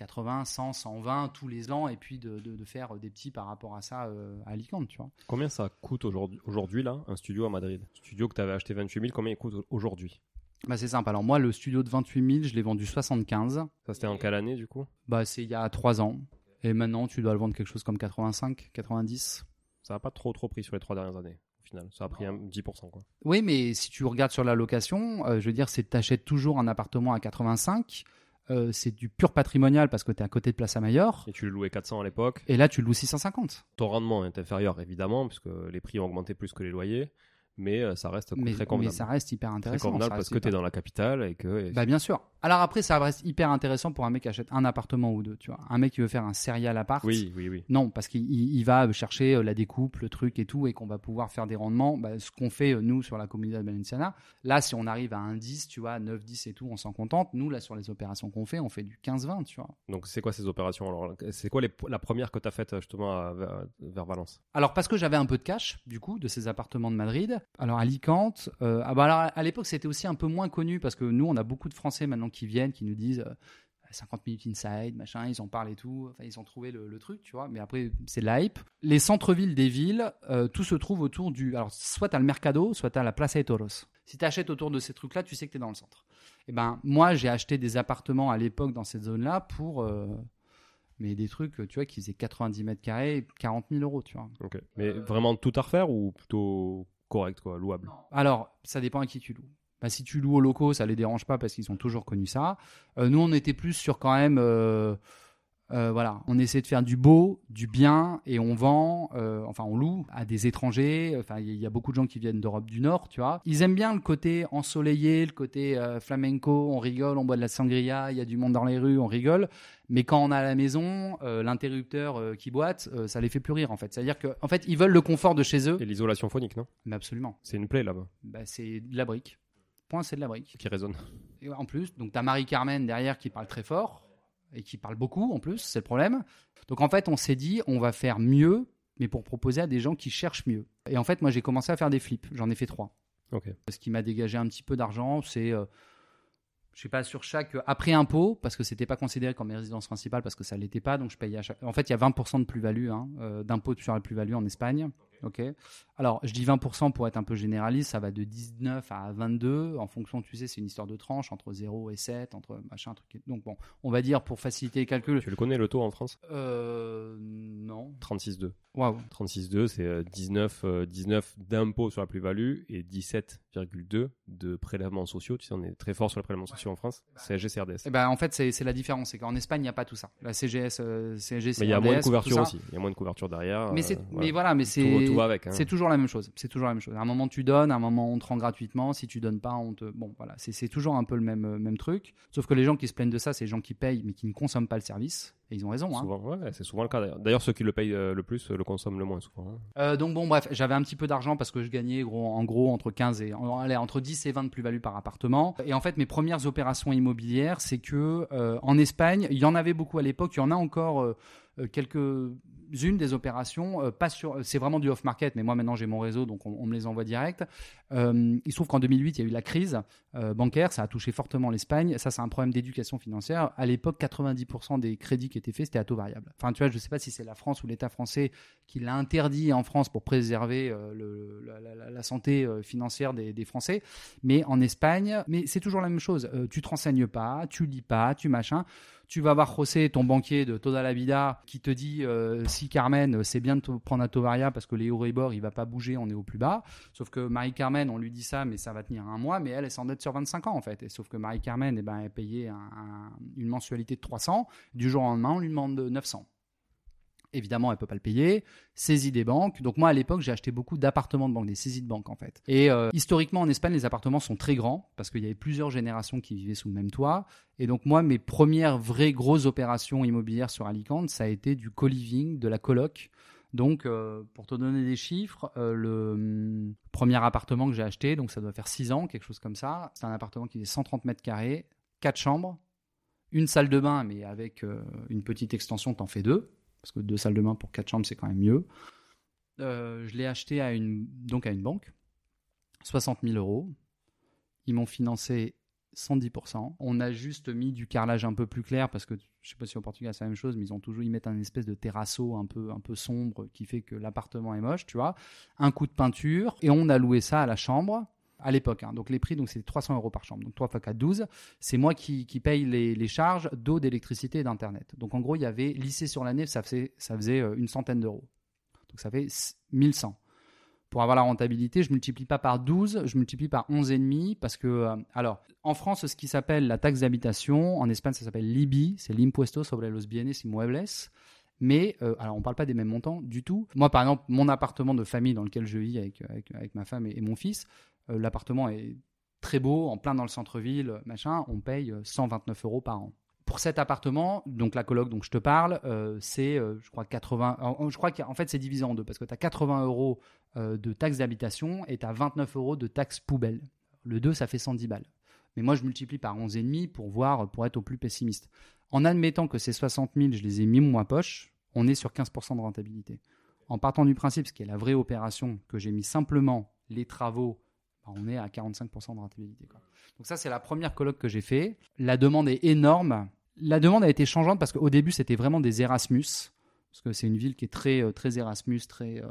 80, 100, 120 tous les ans, et puis de, de, faire des petits par rapport à ça euh, à Alicante, tu vois. Combien ça coûte aujourd'hui, aujourd'hui là, un studio à Madrid? Studio que tu avais acheté 28 000, combien il coûte aujourd'hui? Bah c'est simple. Alors moi, le studio de 28 000, je l'ai vendu 75. Ça c'était en quelle année du coup? Bah c'est il y a 3 ans. Et maintenant, tu dois le vendre quelque chose comme 85, 90. Ça n'a pas trop trop pris sur les 3 dernières années. Ça a pris un 10%. Quoi. Oui, mais si tu regardes sur la location, euh, je veux dire, c'est tu achètes toujours un appartement à 85. Euh, c'est du pur patrimonial parce que tu es à côté de Place Mayor. Et tu le louais 400 à l'époque. Et là, tu le loues 650. Ton rendement est inférieur, évidemment, puisque les prix ont augmenté plus que les loyers mais euh, ça reste très convenable. Mais ça reste hyper intéressant. Très parce que tu es dans la capitale et que. Bah bien sûr. Alors après, ça reste hyper intéressant pour un mec qui achète un appartement ou deux, tu vois. Un mec qui veut faire un serial appart. Oui, oui, oui. Non, parce qu'il va chercher euh, la découpe, le truc et tout, et qu'on va pouvoir faire des rendements. Bah, ce qu'on fait, euh, nous, sur la communauté de Valenciana. Là, si on arrive à un 10, tu vois, 9, 10 et tout, on s'en contente. Nous, là, sur les opérations qu'on fait, on fait du 15-20, tu vois. Donc, c'est quoi ces opérations Alors, c'est quoi la première que tu as faite justement vers, Valence? Alors, parce que j'avais un peu de cash, du coup, de ces appartements de Madrid. Alors, Alicante, euh, ah bah à l'époque, c'était aussi un peu moins connu parce que nous, on a beaucoup de Français maintenant qui viennent, qui nous disent 50 euh, minutes inside, machin, ils en parlent et tout. Ils ont trouvé le, truc, tu vois. Mais après, c'est hype. Les centres-villes des villes, euh, tout se trouve autour du. Alors, soit tu as le Mercado, soit tu as la Plaza de Toros. Si tu achètes autour de ces trucs-là, tu sais que tu es dans le centre. Et eh ben, moi, j'ai acheté des appartements à l'époque dans cette zone-là pour. mais des trucs, tu vois, qui faisaient 90 mètres carrés, 40 000 euros, tu vois. Mais vraiment tout à refaire ou plutôt correct, quoi, louable Alors, ça dépend à qui tu loues. Bah, si tu loues aux locaux, ça les dérange pas parce qu'ils ont toujours connu ça. Euh, nous, on était plus sur quand même euh, voilà, on essaie de faire du beau, du bien, et on vend, euh, enfin on loue à des étrangers. Enfin, il y, a beaucoup de gens qui viennent d'Europe du Nord, tu vois. Ils aiment bien le côté ensoleillé, le côté euh, flamenco. On rigole, on boit de la sangria, il y a du monde dans les rues, on rigole. Mais quand on a à la maison, l'interrupteur qui boite, ça les fait plus rire en fait. C'est-à-dire qu'en en fait, ils veulent le confort de chez eux. Et l'isolation phonique, non? Mais absolument. C'est une plaie là-bas. Bah, c'est de la brique. Point, c'est de la brique. Qui résonne. Et en plus, donc t'as Marie-Carmen derrière qui parle très fort et qui parle beaucoup en plus, c'est le problème. Donc en fait, on s'est dit, on va faire mieux, mais pour proposer à des gens qui cherchent mieux. Et en fait, moi, j'ai commencé à faire des flips. J'en ai fait trois. Ce qui m'a dégagé un petit peu d'argent, c'est, euh, je sais pas, sur chaque après impôt, parce que c'était pas considéré comme mes résidences principales, parce que ça l'était pas, donc je payais à chaque. En fait, il y a 20% de plus-value, hein, euh, d'impôt sur la plus-value en Espagne. Ok. Alors, je dis 20% pour être un peu généraliste, ça va de 19 à 22 en fonction, tu sais, c'est une histoire de tranche entre 0 et 7, entre machin, truc. Donc bon, on va dire pour faciliter les calculs. Tu le connais le taux en France? Euh non. 36,2. Waouh. 36,2, c'est 19, euh, 19 euh, d'impôts sur la plus-value et 17,2 de prélèvements sociaux. Tu sais, on est très fort sur les prélèvements sociaux en France. CSG, CRDS. Eh ben, en fait, c'est la différence. C'est qu'en Espagne, il n'y a pas tout ça. La CGS, euh, CSG, CRDS. Mais il y a moins de couverture aussi. Il y a moins de couverture derrière. Mais, mais voilà, mais c'est Hein. C'est toujours la même chose. C'est toujours la même chose. À un moment tu donnes, à un moment on te rend gratuitement. Si tu donnes pas, on te. Bon, voilà, c'est toujours un peu le même même truc. Sauf que les gens qui se plaignent de ça, c'est les gens qui payent mais qui ne consomment pas le service. Et ils ont raison. Hein. C'est souvent le cas d'ailleurs. ceux qui le payent euh, le plus le consomment le moins souvent. Hein. Euh, donc bon, bref, j'avais un petit peu d'argent parce que je gagnais gros, en gros entre 15 et allez, entre 10 et 20 de plus-value par appartement. Et en fait, mes premières opérations immobilières, c'est que euh, en Espagne, il y en avait beaucoup à l'époque, il y en a encore quelques une des opérations, euh, pas sur, c'est vraiment du off-market, mais moi maintenant j'ai mon réseau, donc on, me les envoie direct. Euh, il se trouve qu'en 2008, il y a eu la crise euh, bancaire, ça a touché fortement l'Espagne. Ça, c'est un problème d'éducation financière. À l'époque, 90% des crédits qui étaient faits, c'était à taux variable. Enfin, tu vois, je ne sais pas si c'est la France ou l'État français qui l'a interdit en France pour préserver le, la, santé financière des, Français, mais en Espagne, mais c'est toujours la même chose. tu te renseignes pas, tu lis pas, tu machin tu vas voir José, ton banquier de Toda la qui te dit euh, si Carmen, c'est bien de prendre un taux variable parce que les Euribor, il va pas bouger, on est au plus bas. Sauf que Marie-Carmen, on lui dit ça, mais ça va tenir un mois, mais elle, elle s'endette sur 25 ans en fait. Et sauf que Marie-Carmen, eh ben, elle payait une mensualité de 300. Du jour au lendemain, on lui demande 900. Évidemment, elle peut pas le payer. Saisie des banques. Donc moi, à l'époque, j'ai acheté beaucoup d'appartements de banque, des saisies de banque en fait. Et euh, historiquement, en Espagne, les appartements sont très grands parce qu'il y avait plusieurs générations qui vivaient sous le même toit. Et donc moi, mes premières vraies grosses opérations immobilières sur Alicante, ça a été du co-living, de la coloc. Donc, euh, pour te donner des chiffres, euh, le hum, premier appartement que j'ai acheté, donc ça doit faire 6 ans, quelque chose comme ça, c'est un appartement qui est 130 mètres carrés, 4 chambres, une salle de bain, mais avec une petite extension, t'en fais deux parce que deux salles de bain pour quatre chambres, c'est quand même mieux. euh, je l'ai acheté à une, donc à une banque, 60 000 euros. Ils m'ont financé 110%. On a juste mis du carrelage un peu plus clair parce que je sais pas si au Portugal c'est la même chose, mais ils ont toujours ils mettent un espèce de terrasso un peu un peu sombre qui fait que l'appartement est moche, tu vois. Un coup de peinture et on a loué ça à la chambre à l'époque. hein. Donc les prix, donc c'est 300 euros par chambre. Donc 3 fois 4, 12. C'est moi qui, qui paye les, les charges d'eau, d'électricité et d'internet. Donc en gros, il y avait lissé sur l'année, ça faisait, ça faisait euh, une centaine d'euros. Donc ça fait 1100. Pour avoir la rentabilité, je multiplie pas par 12, je multiplie par 11,5 parce que, euh, alors, en France, ce qui s'appelle la taxe d'habitation, en Espagne, ça s'appelle l'IBI, c'est l'impuesto sobre los bienes inmuebles. Mais, euh, alors, on parle pas des mêmes montants du tout. Moi, par exemple, mon appartement de famille dans lequel je vis avec, avec, ma femme et, mon fils, euh, l'appartement est très beau, en plein dans le centre-ville, machin, on paye euh, 129 euros par an. Pour cet appartement, donc la coloc dont je te parle, euh, c'est, euh, je crois, 80. en- Je crois qu'en fait, c'est divisé en deux parce que tu as 80 euros euh, de taxe d'habitation et tu as 29 euros de taxe poubelle. Le 2, ça fait 110 balles. Mais moi, je multiplie par 11,5 pour voir, pour être au plus pessimiste. En admettant que ces 60 000, je les ai mis ma poche, on est sur 15% de rentabilité. En partant du principe, ce qui est la vraie opération, que j'ai mis simplement les travaux, bah, on est à 45% de rentabilité. Donc ça, c'est la première colloque que j'ai fait. La demande est énorme. La demande a été changeante parce qu'au début, c'était vraiment des Erasmus. Parce que c'est une ville qui est très, euh, très Erasmus, très. euh,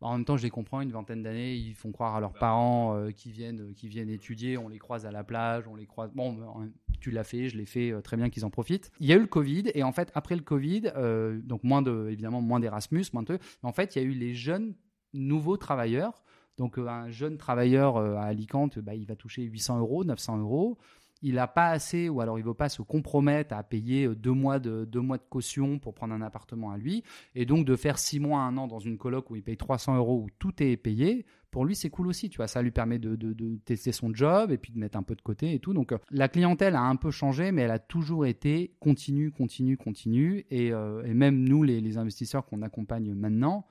bah, en même temps, je les comprends. Une vingtaine d'années, ils font croire à leurs parents euh, qui viennent, euh, qui viennent étudier. On les croise à la plage, on les croise. Bon, ben, tu l'as fait, je l'ai fait. très bien qu'ils en profitent. Il y a eu le Covid et en fait, après le Covid, euh, donc moins de, évidemment, moins d'Erasmus, moins de. Mais en fait, il y a eu les jeunes nouveaux travailleurs. Donc, un jeune travailleur à Alicante, bah, il va toucher 800 euros, 900 euros il n'a pas assez, ou alors il ne veut pas se compromettre à payer euh, deux mois, de, deux mois de caution pour prendre un appartement à lui, et donc de faire six mois, un an dans une coloc où il paye 300 euros, où tout est payé, pour lui c'est cool aussi, tu vois, ça lui permet de, de- tester son job et puis de mettre un peu de côté et tout. Donc euh, la clientèle a un peu changé, mais elle a toujours été continue, continue, continue, et, euh, et même nous, les, les investisseurs qu'on accompagne maintenant,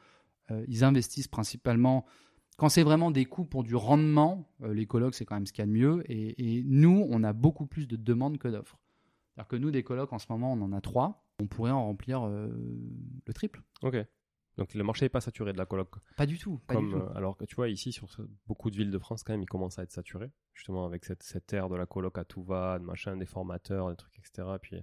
ils investissent principalement quand c'est vraiment des coûts pour du rendement, euh, les colocs, c'est quand même ce qu'il y a de mieux. Et, et nous, on a beaucoup plus de demandes que d'offres. C'est-à-dire que nous, des colocs, en ce moment, on en a trois. On pourrait en remplir euh, le triple. Ok. Donc le marché n'est pas saturé de la coloc. Pas du tout. Pas Comme, du tout. euh, alors que tu vois, ici, sur ce- beaucoup de villes de France, quand même, ils commencent à être saturés. Justement, avec cette, cette ère de la coloc à tout va, de machin, des formateurs, des trucs, etc. Et puis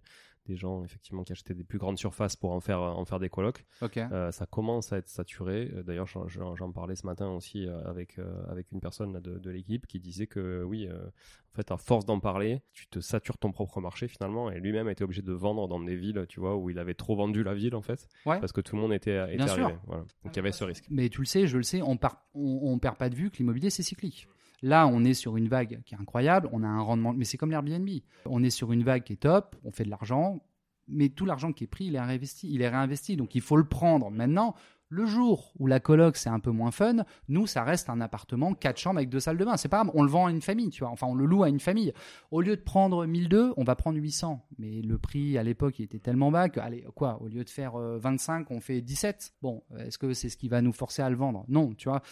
des gens, effectivement, qui achetaient des plus grandes surfaces pour en faire, en faire des colocs. Euh, ça commence à être saturé. Euh, D'ailleurs, j'en- parlais ce matin aussi euh, avec, euh, avec une personne là, de, de l'équipe qui disait que oui, euh, en fait, à force d'en parler, tu te satures ton propre marché finalement. Et lui-même a été obligé de vendre dans des villes, tu vois, où il avait trop vendu la ville en fait, Ouais. parce que tout le monde était, était Bien sûr. arrivé. Voilà. Donc il y avait ce risque. Mais tu le sais, je le sais, on part, on, on perd pas de vue que l'immobilier c'est cyclique. Là, on est sur une vague qui est incroyable, on a un rendement, mais c'est comme l'Airbnb. On est sur une vague qui est top, on fait de l'argent, mais tout l'argent qui est pris, il est réinvesti, il est réinvesti, donc il faut le prendre. Maintenant, le jour où la coloc c'est un peu moins fun, nous ça reste un appartement quatre chambres avec deux salles de bain. C'est pas grave, on le vend à une famille, tu vois. Enfin, on le loue à une famille. Au lieu de prendre 1002, on va prendre 800. Mais le prix à l'époque il était tellement bas que, allez, quoi, au lieu de faire euh, 25, on fait 17. Bon, est-ce que c'est ce qui va nous forcer à le vendre? Non, tu vois.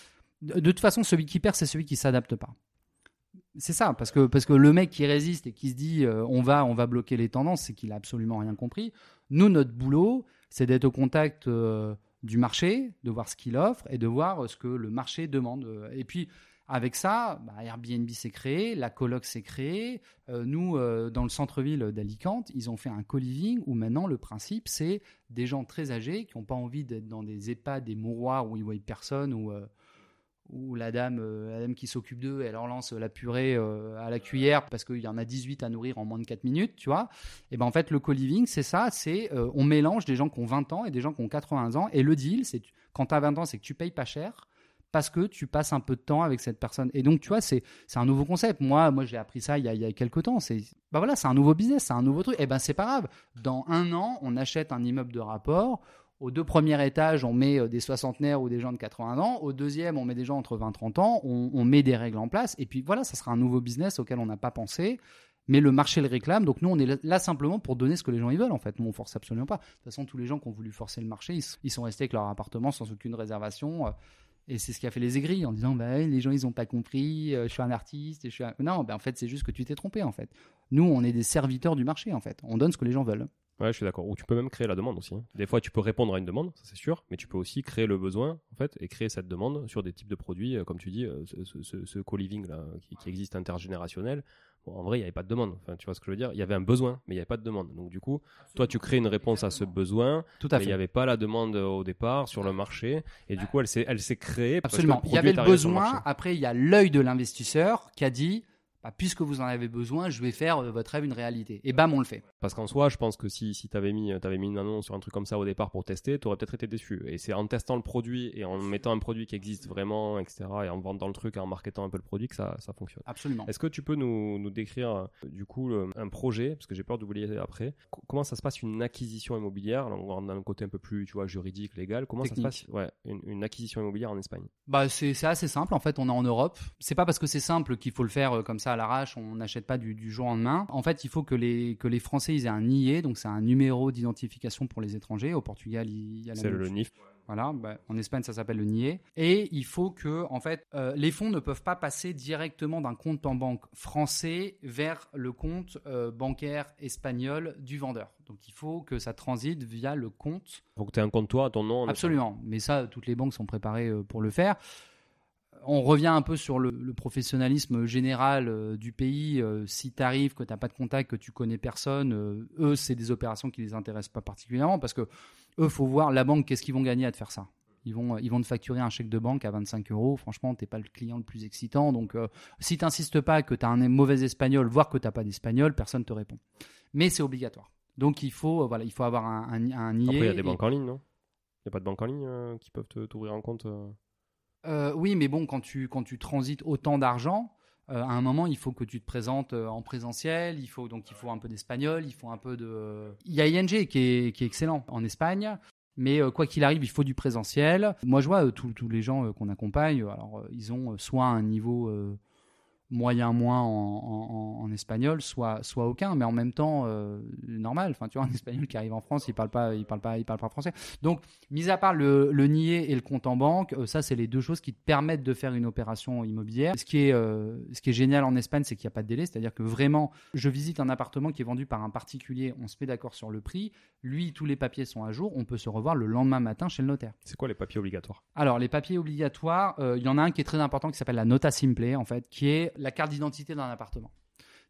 De, toute façon, celui qui perd, c'est celui qui s'adapte pas. C'est ça, parce que, parce que le mec qui résiste et qui se dit euh, on, va, on va bloquer les tendances, c'est qu'il a absolument rien compris. Nous, notre boulot, c'est d'être au contact euh, du marché, de voir ce qu'il offre et de voir euh, ce que le marché demande. Et puis, avec ça, bah, Airbnb s'est créé, la coloc s'est créée. Nous, dans le centre-ville d'Alicante, ils ont fait un co-living où maintenant le principe, c'est des gens très âgés qui n'ont pas envie d'être dans des EHPAD, des mouroirs où ils voient personne, euh, où la dame, euh, la dame qui s'occupe d'eux, elle leur lance la purée euh, à la cuillère parce qu'il y en a 18 à nourrir en moins de 4 minutes, tu vois. Et ben en fait, le co-living, c'est ça, c'est euh, on mélange des gens qui ont 20 ans et des gens qui ont 80 ans. Et le deal, c'est quand tu as 20 ans, c'est que tu payes pas cher parce que tu passes un peu de temps avec cette personne. Et donc, tu vois, c'est un nouveau concept. Moi, moi j'ai appris ça il y a, il y a quelques temps. C'est bah voilà, c'est un nouveau business, c'est un nouveau truc. Et ben c'est pas grave. Dans un an, on achète un immeuble de rapport. Au deux premiers étages, on met euh, des soixantenaires ou des gens de 80 ans. Au deuxième, on met des gens entre 20 et 30 ans. On, met des règles en place. Et puis voilà, ça sera un nouveau business auquel on n'a pas pensé. Mais le marché le réclame. Donc nous, on est là- simplement pour donner ce que les gens ils veulent. En fait, nous, on force absolument pas. De toute façon, tous les gens qui ont voulu forcer le marché, ils, sont restés avec leur appartement sans aucune réservation. euh, Et c'est ce qui a fait les aigris en disant bah, les gens ils ont pas compris, euh, je suis un artiste. Et je suis. Non, ben, en fait, c'est juste que tu t'es trompé en fait. Nous, on est des serviteurs du marché en fait. On donne ce que les gens veulent. Ouais, je suis d'accord. Ou tu peux même créer la demande aussi. hein. Des fois, tu peux répondre à une demande, ça c'est sûr, mais tu peux aussi créer le besoin, en fait, et créer cette demande sur des types de produits, euh, comme tu dis, euh, ce, ce, co-living là, qui, qui existe intergénérationnel. Bon, en vrai, il n'y avait pas de demande. Enfin, tu vois ce que je veux dire? Il y avait un besoin, mais il n'y avait pas de demande. Donc, du coup, toi, tu crées une réponse à ce besoin, Tout à mais il fait. n'y avait pas la demande au départ sur le marché, et du coup, elle s'est, elle s'est créée. parce que Absolument. le Il y avait le besoin. Après, il y a l'œil de l'investisseur qui a dit bah, puisque vous en avez besoin, je vais faire de votre rêve une réalité. Et bam, on le fait. Parce qu'en soi, je pense que si, si tu avais mis, t'avais mis une annonce sur un truc comme ça au départ pour tester, tu aurais peut-être été déçu. Et c'est en testant le produit et en mettant un produit qui existe vraiment, etc., et en vendant le truc et en marketant un peu le produit que ça, ça fonctionne. Absolument. Est-ce que tu peux nous, nous décrire euh, du coup le- un projet, parce que j'ai peur d'oublier après, Co- comment ça se passe une acquisition immobilière, rentre dans le côté un peu plus tu vois, juridique, légal, comment Technique. ça se passe? Ouais, une, une acquisition immobilière en Espagne Bah, c'est c'est assez simple. En fait, on est en Europe. C'est pas parce que c'est simple qu'il faut le faire euh, comme ça à l'arrache. On n'achète pas du, du jour au lendemain. En fait, il faut que les, que les Français ils aient un NIE, donc c'est un numéro d'identification pour les étrangers. Au Portugal, il y a la C'est le. NIF. Voilà, bah, en Espagne, ça s'appelle le NIE. Et il faut que, en fait, euh, les fonds ne peuvent pas passer directement d'un compte en banque français vers le compte euh, bancaire espagnol du vendeur. Donc, il faut que ça transite via le compte. faut que tu aies un compte toi à ton nom. en Absolument. Mais ça, toutes les banques sont préparées euh, pour le faire. On revient un peu sur le, le professionnalisme général euh, du pays. Euh, si tu arrives, que tu n'as pas de contact, que tu connais personne, euh, eux, c'est des opérations qui les intéressent pas particulièrement parce que eux, faut voir la banque, qu'est-ce qu'ils vont gagner à te faire ça. Ils vont, ils vont te facturer un chèque de banque à 25 euros. Franchement, t'es pas le client le plus excitant. Donc, si t'insistes pas que tu as un mauvais espagnol, voire que t'as pas d'espagnol, personne te répond. Mais c'est obligatoire. Donc, il faut, voilà, il faut avoir un, un, Après, il y a des et- banques en ligne, non? Il n'y a pas de banques en ligne qui peuvent t'ouvrir un compte euh oui, mais bon, quand tu, quand tu transites autant d'argent, euh, à un moment, il faut que tu te présentes euh, en présentiel. Il faut donc il faut un peu d'espagnol, il faut un peu de. Il y a ING qui est, qui est excellent en Espagne. Mais quoi qu'il arrive, il faut du présentiel. Moi, je vois tous les gens qu'on accompagne. Alors, ils ont soit un niveau moyen moins en, en- en- en espagnol, soit, soit aucun. Mais en même temps, euh, normal. Enfin, tu vois, un espagnol qui arrive en France, il parle pas, il parle pas, il parle pas français. Donc, mis à part le, le nier et le compte en banque, euh, ça, c'est les deux choses qui te permettent de faire une opération immobilière. Ce qui est, euh, ce qui est génial en Espagne, c'est qu'il n'y a pas de délai. C'est-à-dire que vraiment, je visite un appartement qui est vendu par un particulier, on se met d'accord sur le prix. Lui, tous les papiers sont à jour. On peut se revoir le lendemain matin chez le notaire. C'est quoi les papiers obligatoires? Alors, les papiers obligatoires, il y en a un qui est très important qui s'appelle la nota simple, en fait, qui est la carte d'identité d'un appartement.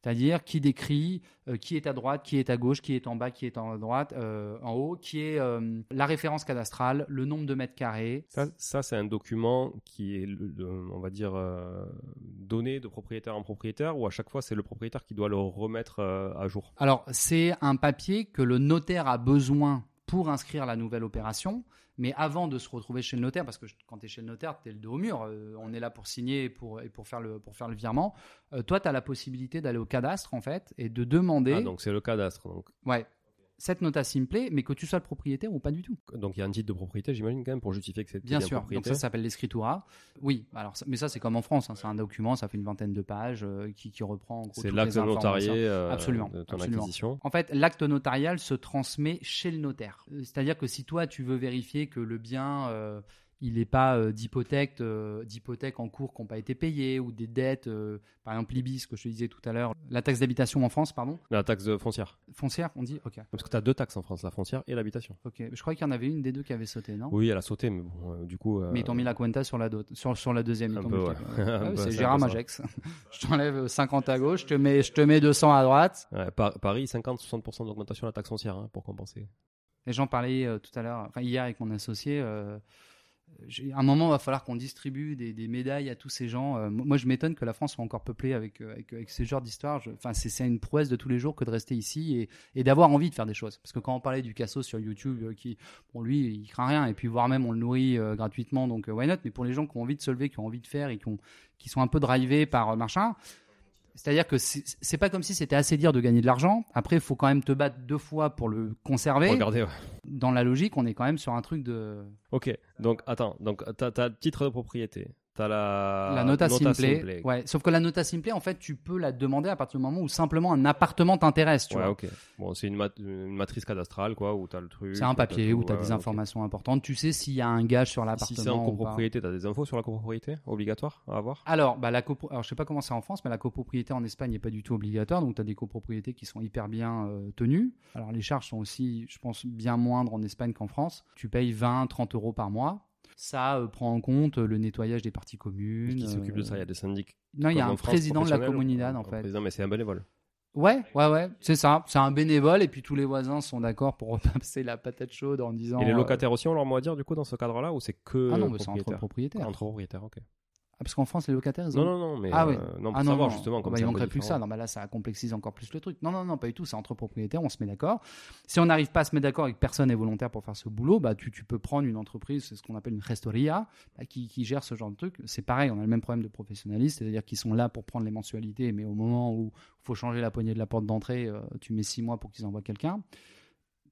C'est-à-dire qui décrit euh, qui est à droite, qui est à gauche, qui est en bas, qui est en droite, euh, en haut, qui est euh, la référence cadastrale, le nombre de mètres carrés. Ça, ça c'est un document qui est, on va dire, donné de propriétaire en propriétaire, ou à chaque fois c'est le propriétaire qui doit le remettre à jour? Alors, c'est un papier que le notaire a besoin pour inscrire la nouvelle opération. Mais avant de se retrouver chez le notaire, parce que quand tu es chez le notaire, tu es le dos au mur, euh, on est là pour signer et pour, et pour, faire, le, pour faire le virement. Euh, toi, tu as la possibilité d'aller au cadastre, en fait, et de demander Ah, donc c'est le cadastre. Donc ouais, cette nota simple, mais que tu sois le propriétaire ou pas du tout. donc il y a un titre de propriété, j'imagine quand même, pour justifier que c'est Bien bien sûr. Donc ça s'appelle l'escritura. Oui, alors, mais ça, c'est comme en France. hein, c'est un document, ça fait une vingtaine de pages euh, qui, qui reprend en gros C'est l'acte notarié euh, Absolument, de ton absolument. acquisition. En fait, l'acte notarial se transmet chez le notaire. Euh, C'est-à-dire que si toi, tu veux vérifier que le bien, euh, il n'est pas euh, d'hypothèque, euh, en cours qui n'ont pas été payées ou des dettes, euh, par exemple l'IBIS que je te disais tout à l'heure, la taxe d'habitation en France, pardon, La taxe foncière. foncière, on dit, ok, Parce que tu as deux taxes en France, la foncière et l'habitation. ok. Je crois qu'il y en avait une des deux qui avait sauté, non? Oui, elle a sauté, mais bon, du coup. Mais ils t'ont mis la cuenta sur la, sur, sur la deuxième. ouais. Ah c'est Gérard. Magex. je t'enlève 50 à gauche, je te mets, je te mets 200 à droite. ouais, Par- Paris, 50-60% d'augmentation de la taxe foncière hein, pour compenser. Les gens parlaient euh, tout à l'heure, enfin hier avec mon associé. À un moment, il va falloir qu'on distribue des, médailles à tous ces gens. Euh, moi, je m'étonne que la France soit encore peuplée avec, euh, avec, avec ce genre d'histoire. Enfin, c'est une prouesse de tous les jours que de rester ici et, d'avoir envie de faire des choses. Parce que quand on parlait du Casso sur YouTube, euh, qui, bon, lui, il craint rien. Et puis, voire même, on le nourrit gratuitement. Donc, why not? Mais pour les gens qui ont envie de se lever, qui ont envie de faire et qui, ont, qui sont un peu drivés par machin, c'est-à-dire que c'est pas comme si c'était assez dire de gagner de l'argent. Après, il faut quand même te battre deux fois pour le conserver. Regardez, ouais. Dans la logique, on est quand même sur un truc de. Ok, donc attends, donc t'as as titre de propriété, T'as la, la nota, simple. simple. Ouais, sauf que la nota simple, en fait, tu peux la demander à partir du moment où simplement un appartement t'intéresse, tu Ouais, vois. ok. Bon, c'est une, mat- une matrice cadastrale, quoi, où t'as le truc. C'est un t'as papier tout, où tu as ouais, des informations importantes. Tu sais s'il y a un gage sur Si l'appartement. c'est en copropriété, t'as des infos sur la copropriété Obligatoire à avoir? Alors, bah, la copro- Alors, je sais pas comment c'est en France, mais la copropriété en Espagne n'est pas du tout obligatoire. Donc, tu as des copropriétés qui sont hyper bien euh, tenues. Alors, les charges sont aussi, je pense, bien moindres en Espagne qu'en France. Tu payes 20, 30 euros par mois. Ça euh, prend en compte euh, le nettoyage des parties communes. Qui s'occupe de ça Il y euh, a des syndics. Non, il y a un France, président de la comunidad, en fait. Président, mais c'est un bénévole. Ouais, ouais, ouais, c'est ça. C'est un bénévole et puis tous les voisins sont d'accord pour repasser la patate chaude en disant. Et les euh, locataires aussi ont leur mot à dire, du coup, dans ce cadre-là, ou c'est que. Ah non, mais c'est entre propriétaires. Entre propriétaires, ok. Ah, parce qu'en France, les locataires, ils ont. Non, non, non, mais. Ah oui. euh, non, pour Ah non, savoir, non. justement, comme Bah, il manquerait plus que ça. Non, bah là, ça complexise encore plus le truc. Non, non, non, pas du tout. C'est entre propriétaires, on se met d'accord. Si on n'arrive pas à se mettre d'accord et que personne n'est volontaire pour faire ce boulot, bah, tu, tu peux prendre une entreprise, c'est ce qu'on appelle une gestoria, bah, qui, qui gère ce genre de truc. C'est pareil, on a le même problème de professionnalistes, c'est-à-dire qu'ils sont là pour prendre les mensualités, mais au moment où il faut changer la poignée de la porte d'entrée, euh, tu mets six mois pour qu'ils envoient quelqu'un.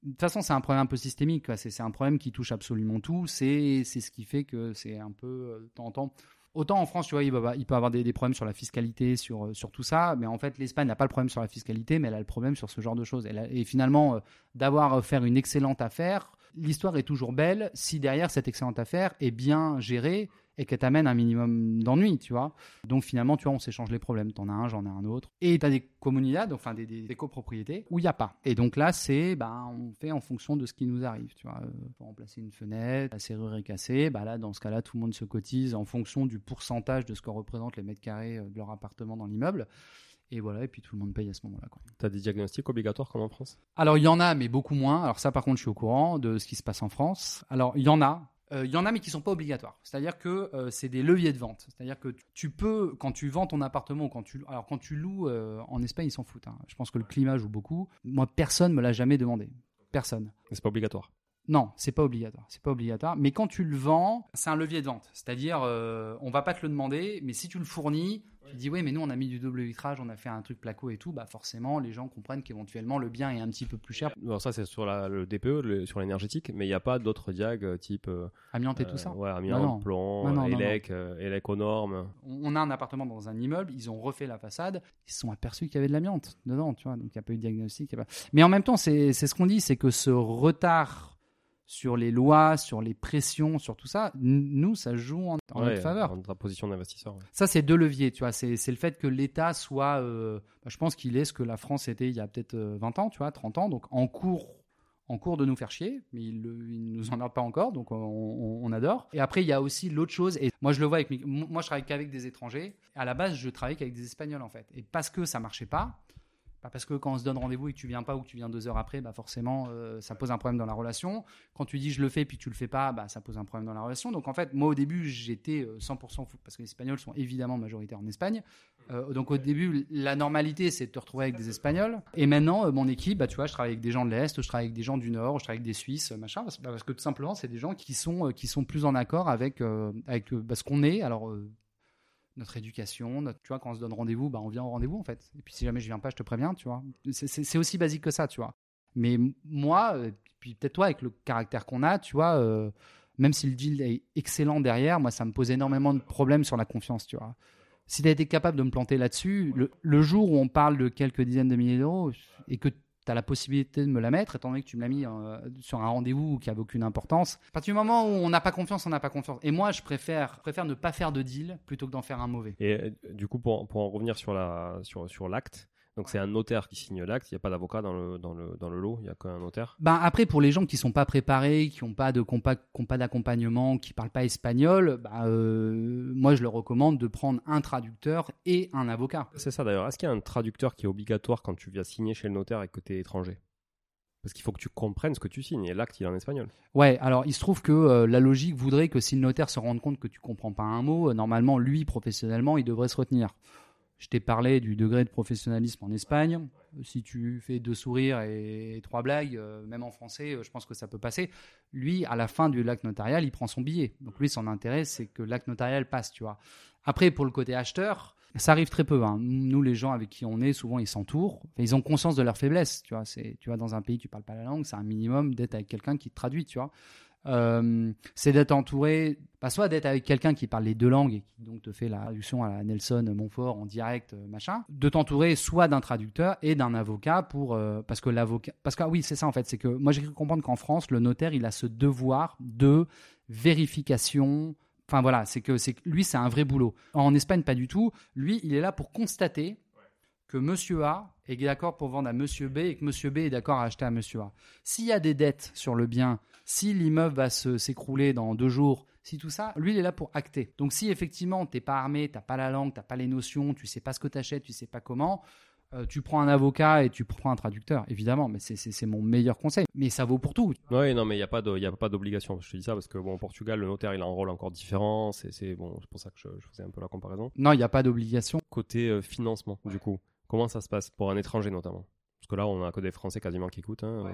De toute façon, c'est un problème un peu systémique. C'est un problème qui touche absolument tout. C'est ce qui fait que c'est un peu de temps en temps. Autant en France, tu vois, il, va- il peut avoir des, problèmes sur la fiscalité, sur, euh, sur tout ça, mais en fait, l'Espagne n'a pas le problème sur la fiscalité, mais elle a le problème sur ce genre de choses. Et finalement, euh, d'avoir faire une excellente affaire, l'histoire est toujours belle si derrière cette excellente affaire est bien gérée et qu'elle t'amène un minimum d'ennui, tu vois. Donc finalement, tu vois, on s'échange les problèmes. T'en as un, j'en ai un autre. Et t'as des comunidades, enfin des, des- des copropriétés, où il n'y a pas. Et donc là, c'est, ben, on fait en fonction de ce qui nous arrive, tu vois. Euh, faut remplacer une fenêtre, la serrure est cassée, bah là, dans ce cas-là, tout le monde se cotise en fonction du pourcentage de ce que représentent les mètres carrés euh, de leur appartement dans l'immeuble. Et voilà, et puis tout le monde paye à ce moment-là. T'as des diagnostics obligatoires comme en France? Alors, il y en a, mais beaucoup moins. Alors, ça, par contre, je suis au courant de ce qui se passe en France. Alors, il y en a. Euh, Il y en a, mais qui sont pas obligatoires. C'est-à-dire que euh, c'est des leviers de vente. C'est-à-dire que tu- peux, quand tu vends ton appartement, quand tu, alors quand tu loues euh, en Espagne, ils s'en foutent. hein. Je pense que le climat joue beaucoup. Moi, personne me l'a jamais demandé. Personne. C'est pas obligatoire. Non, c'est pas obligatoire. C'est pas obligatoire. Mais quand tu le vends, c'est un levier de vente. C'est-à-dire, euh, on va pas te le demander, mais si tu le fournis, tu dis oui, mais nous on a mis du double vitrage, on a fait un truc placo et tout, bah forcément les gens comprennent qu'éventuellement le bien est un petit peu plus cher, Alors ça, c'est sur la, le DPE, le- sur l'énergétique, mais il n'y a pas d'autres diag euh, type. euh, amiante et euh, tout ça. Ouais, Non, amiante, non. plomb, Non, non, non, élec, euh, élec aux normes. On on a un appartement dans un immeuble, ils ont refait la façade, ils se sont aperçus qu'il y avait de l'amiante dedans, tu vois, donc il n'y a pas eu de diagnostic. il y a pas- Mais en même temps, c'est ce qu'on dit, c'est que ce retard sur les lois, sur les pressions, sur tout ça, nous, ça joue en, en Ouais, notre faveur. En ta position d'investisseur. ouais. Ça, c'est deux leviers, tu vois. C'est le fait que l'État soit. euh, bah, je pense qu'il est ce que la France était il y a peut-être euh, 20 ans, tu vois, 30 ans, donc en cours. En cours de nous faire chier, mais il ne nous emmerde pas encore, donc on, on- on adore. Et après, il y a aussi l'autre chose, et moi je le vois avec moi je travaille qu'avec des étrangers. À la base, je travaille qu'avec des Espagnols en fait. Et parce que ça marchait pas, bah, parce que quand on se donne rendez-vous et que tu viens pas ou que tu viens deux heures après, bah forcément, euh, ça pose un problème dans la relation. Quand tu dis je le fais puis tu le fais pas, bah, ça pose un problème dans la relation. Donc en fait, moi au début, j'étais euh, 100% fou parce que les Espagnols sont évidemment majoritaires en Espagne. Euh, donc au début, la normalité, c'est de te retrouver avec des Espagnols. Et maintenant, euh, mon équipe, bah, tu vois, je travaille avec des gens de l'Est, je travaille avec des gens du Nord, je travaille avec des Suisses, euh, machin, parce, bah, parce que tout simplement, c'est des gens qui sont, euh, qui sont plus en accord avec, euh, avec euh, bah, ce qu'on est. Alors, euh, notre éducation, notre, tu vois, quand on se donne rendez-vous, bah, on vient au rendez-vous en fait. Et puis si jamais je viens pas, je te préviens, tu vois. C'est- aussi basique que ça, tu vois. Mais moi, euh, puis peut-être toi, avec le caractère qu'on a, tu vois, euh, même si le deal est excellent derrière, moi, ça me pose énormément de problèmes sur la confiance, tu vois. Si tu été capable de me planter là-dessus, le, le jour où on parle de quelques dizaines de milliers d'euros et que tu as la possibilité de me la mettre, étant donné que tu me l'as mis euh, sur un rendez-vous qui avait aucune importance, à partir du moment où on n'a pas confiance, on n'a pas confiance. Et moi, je préfère, préfère ne pas faire de deal plutôt que d'en faire un mauvais. Et euh, du coup, pour, pour en revenir sur la sur, sur l'acte, donc c'est un notaire qui signe l'acte. Il n'y a pas d'avocat dans le dans le dans le lot. Il y a qu'un notaire. Ben après, pour les gens qui sont pas préparés, qui n'ont pas de compa- d'accompagnement, qui parlent pas espagnol, bah, euh, moi je leur recommande de prendre un traducteur et un avocat. C'est ça d'ailleurs. Est-ce qu'il y a un traducteur qui est obligatoire quand tu viens signer chez le notaire et que tu es étranger? Parce qu'il faut que tu comprennes ce que tu signes. Et l'acte, il est en espagnol. Ouais, alors il se trouve que euh, la logique voudrait que si le notaire se rende compte que tu comprends pas un mot, euh, normalement lui professionnellement il devrait se retenir. Je t'ai parlé du degré de professionnalisme en Espagne. Si tu fais deux sourires et trois blagues, euh, même en français, euh, je pense que ça peut passer. Lui, à la fin du l'acte notarial, il prend son billet. Donc lui, son intérêt, c'est que l'acte notarial passe, tu vois. Après, pour le côté acheteur, ça arrive très peu. hein. Nous, les gens avec qui on est, souvent, ils s'entourent. Ils ont conscience de leur faiblesse, tu vois. Tu dans un pays, tu parles pas la langue, c'est un minimum d'être avec quelqu'un qui te traduit, tu vois. Euh, c'est d'être entouré, soit d'être avec quelqu'un qui parle les deux langues et qui donc te fait la traduction à la Nelson Montfort en direct, euh, machin. De t'entourer soit d'un traducteur et d'un avocat pour euh, parce que l'avocat, parce que ah oui c'est ça en fait, c'est que moi j'ai cru comprendre qu'en France le notaire il a ce devoir de vérification. Enfin voilà, c'est que c'est lui c'est un vrai boulot. En Espagne pas du tout. Lui il est là pour constater que Monsieur A est d'accord pour vendre à Monsieur B et que Monsieur B est d'accord à acheter à Monsieur A. S'il y a des dettes sur le bien, si l'immeuble va se- s'écrouler dans deux jours, si tout ça, lui il est là pour acter. Donc si effectivement t'es pas armé, t'as pas la langue, t'as pas les notions, tu sais pas ce que t'achètes, tu sais pas comment, euh, tu prends un avocat et tu prends un traducteur, évidemment. Mais c'est- mon meilleur conseil. Mais ça vaut pour tout. Oui, non, mais il n'y a pas de- il y a pas d'obligation. Je te dis ça parce que bon, au Portugal, le notaire, il a un rôle encore différent. C'est c'est- bon, c'est pour ça que je, je faisais un peu la comparaison. Non, il n'y a pas d'obligation. Côté euh, financement, du coup, comment ça se passe pour un étranger notamment? Parce que là, on a que des Français quasiment qui écoutent. hein.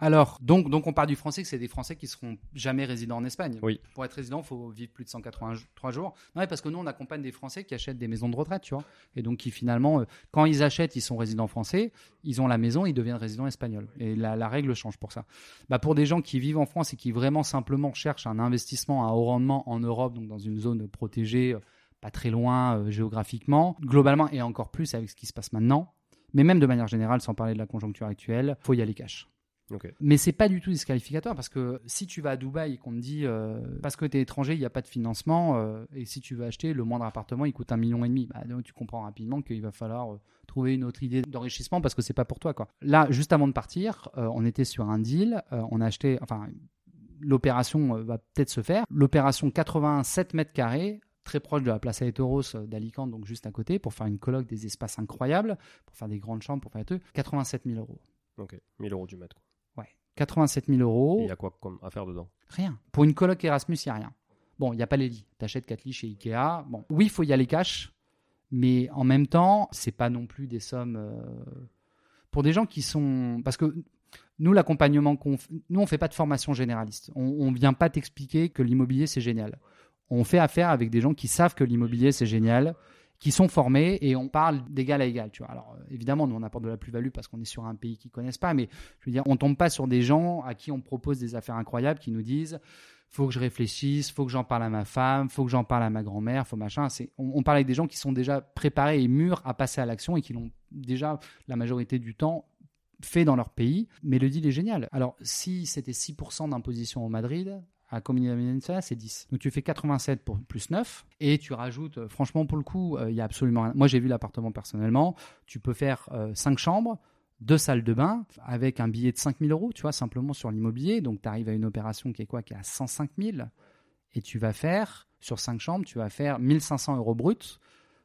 Alors, donc, donc on part du français que c'est des Français qui seront jamais résidents en Espagne. Oui. Pour être résident, il faut vivre plus de 183 jours. Non, mais parce que nous, on accompagne des Français qui achètent des maisons de retraite, tu vois. Et donc, qui finalement, euh, quand ils achètent, ils sont résidents français, ils ont la maison, ils deviennent résidents espagnols. Et la, la règle change pour ça. Bah, pour des gens qui vivent en France et qui vraiment simplement cherchent un investissement à haut rendement en Europe, donc dans une zone protégée, euh, pas très loin euh, géographiquement, globalement, et encore plus avec ce qui se passe maintenant, mais même de manière générale, sans parler de la conjoncture actuelle, faut y aller cash. Ok. Mais c'est pas du tout disqualificateur parce que si tu vas à Dubaï et qu'on te dit euh, parce que tu es étranger, il n'y a pas de financement euh, et si tu veux acheter le moindre appartement, il coûte un million et demi, bah, donc tu comprends rapidement qu'il va falloir euh, trouver une autre idée d'enrichissement parce que c'est pas pour toi quoi. Là, juste avant de partir, on était sur un deal, on a acheté, enfin l'opération va peut-être se faire. L'opération 87 mètres carrés très proche de la Plaza de Toros d'Alicante, donc juste à côté, pour faire une coloc des espaces incroyables, pour faire des grandes chambres, pour faire tout, 87 000 euros. Ok. 1000 euros du mètre. quoi. Ouais. 87 000 Et euros. il y a quoi comme à faire dedans? Rien. Pour une coloc Erasmus, il n'y a rien. Bon, il n'y a pas les lits. T'achètes 4 lits chez Ikea. Bon, oui, il faut y aller cash, mais en même temps, c'est pas non plus des sommes. euh, Pour des gens qui sont. Parce que nous, l'accompagnement qu'on f- Nous, on fait pas de formation généraliste. On ne vient pas t'expliquer que l'immobilier, c'est génial. On fait affaire avec des gens qui savent que l'immobilier, c'est génial, qui sont formés et on parle d'égal à égal. Tu vois. Alors, euh, évidemment, nous, on apporte de la plus-value parce qu'on est sur un pays qu'ils connaissent pas, mais je veux dire, on tombe pas sur des gens à qui on propose des affaires incroyables qui nous disent faut que je réfléchisse, faut que j'en parle à ma femme, faut que j'en parle à ma grand-mère, faut machin. C'est, on, on parle avec des gens qui sont déjà préparés et mûrs à passer à l'action et qui l'ont déjà la majorité du temps fait dans leur pays. Mais le deal est génial. Alors, si c'était 6% d'imposition au Madrid, à Comunidad c'est 10. Donc tu fais 87 pour plus 9 et tu rajoutes, euh, franchement, pour le coup, euh, il y a absolument rien. Moi, j'ai vu l'appartement personnellement. Tu peux faire 5 chambres, deux salles de bain avec un billet de 5000 euros, tu vois, simplement sur l'immobilier. Donc tu arrives à une opération qui est quoi? Qui est à 105 000 et tu vas faire, sur 5 chambres, tu vas faire 1500 euros bruts.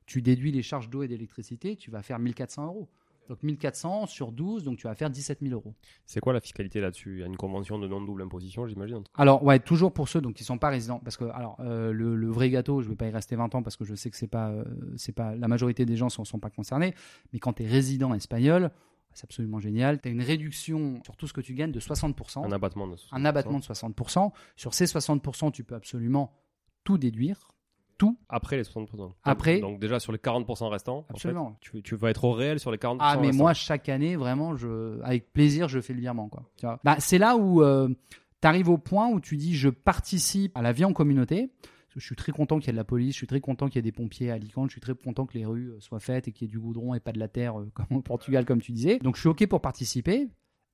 Tu déduis les charges d'eau et d'électricité, tu vas faire 1400 euros. Donc 1400 sur 12, donc tu vas faire 17 000 euros. C'est quoi la fiscalité là-dessus? Il y a une convention de non-double imposition, j'imagine Alors ouais, toujours pour ceux donc qui sont pas résidents, parce que alors euh, le, le vrai gâteau, je vais pas y rester 20 ans parce que je sais que c'est pas euh, c'est pas la majorité des gens sont sont pas concernés, mais quand tu es résident espagnol, c'est absolument génial. Tu as une réduction sur tout ce que tu gagnes de 60%, Un abattement de un abattement de 60%. Sur ces 60%, tu peux absolument tout déduire, tout. Après les 60%. Après- Donc déjà sur les 40% restants, en fait, Absolument. tu, tu vas être au réel sur les 40% Ah mais restants. moi chaque année vraiment je avec plaisir je fais le virement quoi. Tu vois. Bah, c'est là où tu arrives au point où tu dis je participe à la vie en communauté. Je suis très content qu'il y ait de la police, je suis très content qu'il y ait des pompiers à Alicante, je suis très content que les rues euh, soient faites et qu'il y ait du goudron et pas de la terre euh, comme au Portugal comme tu disais. Donc je suis OK pour participer.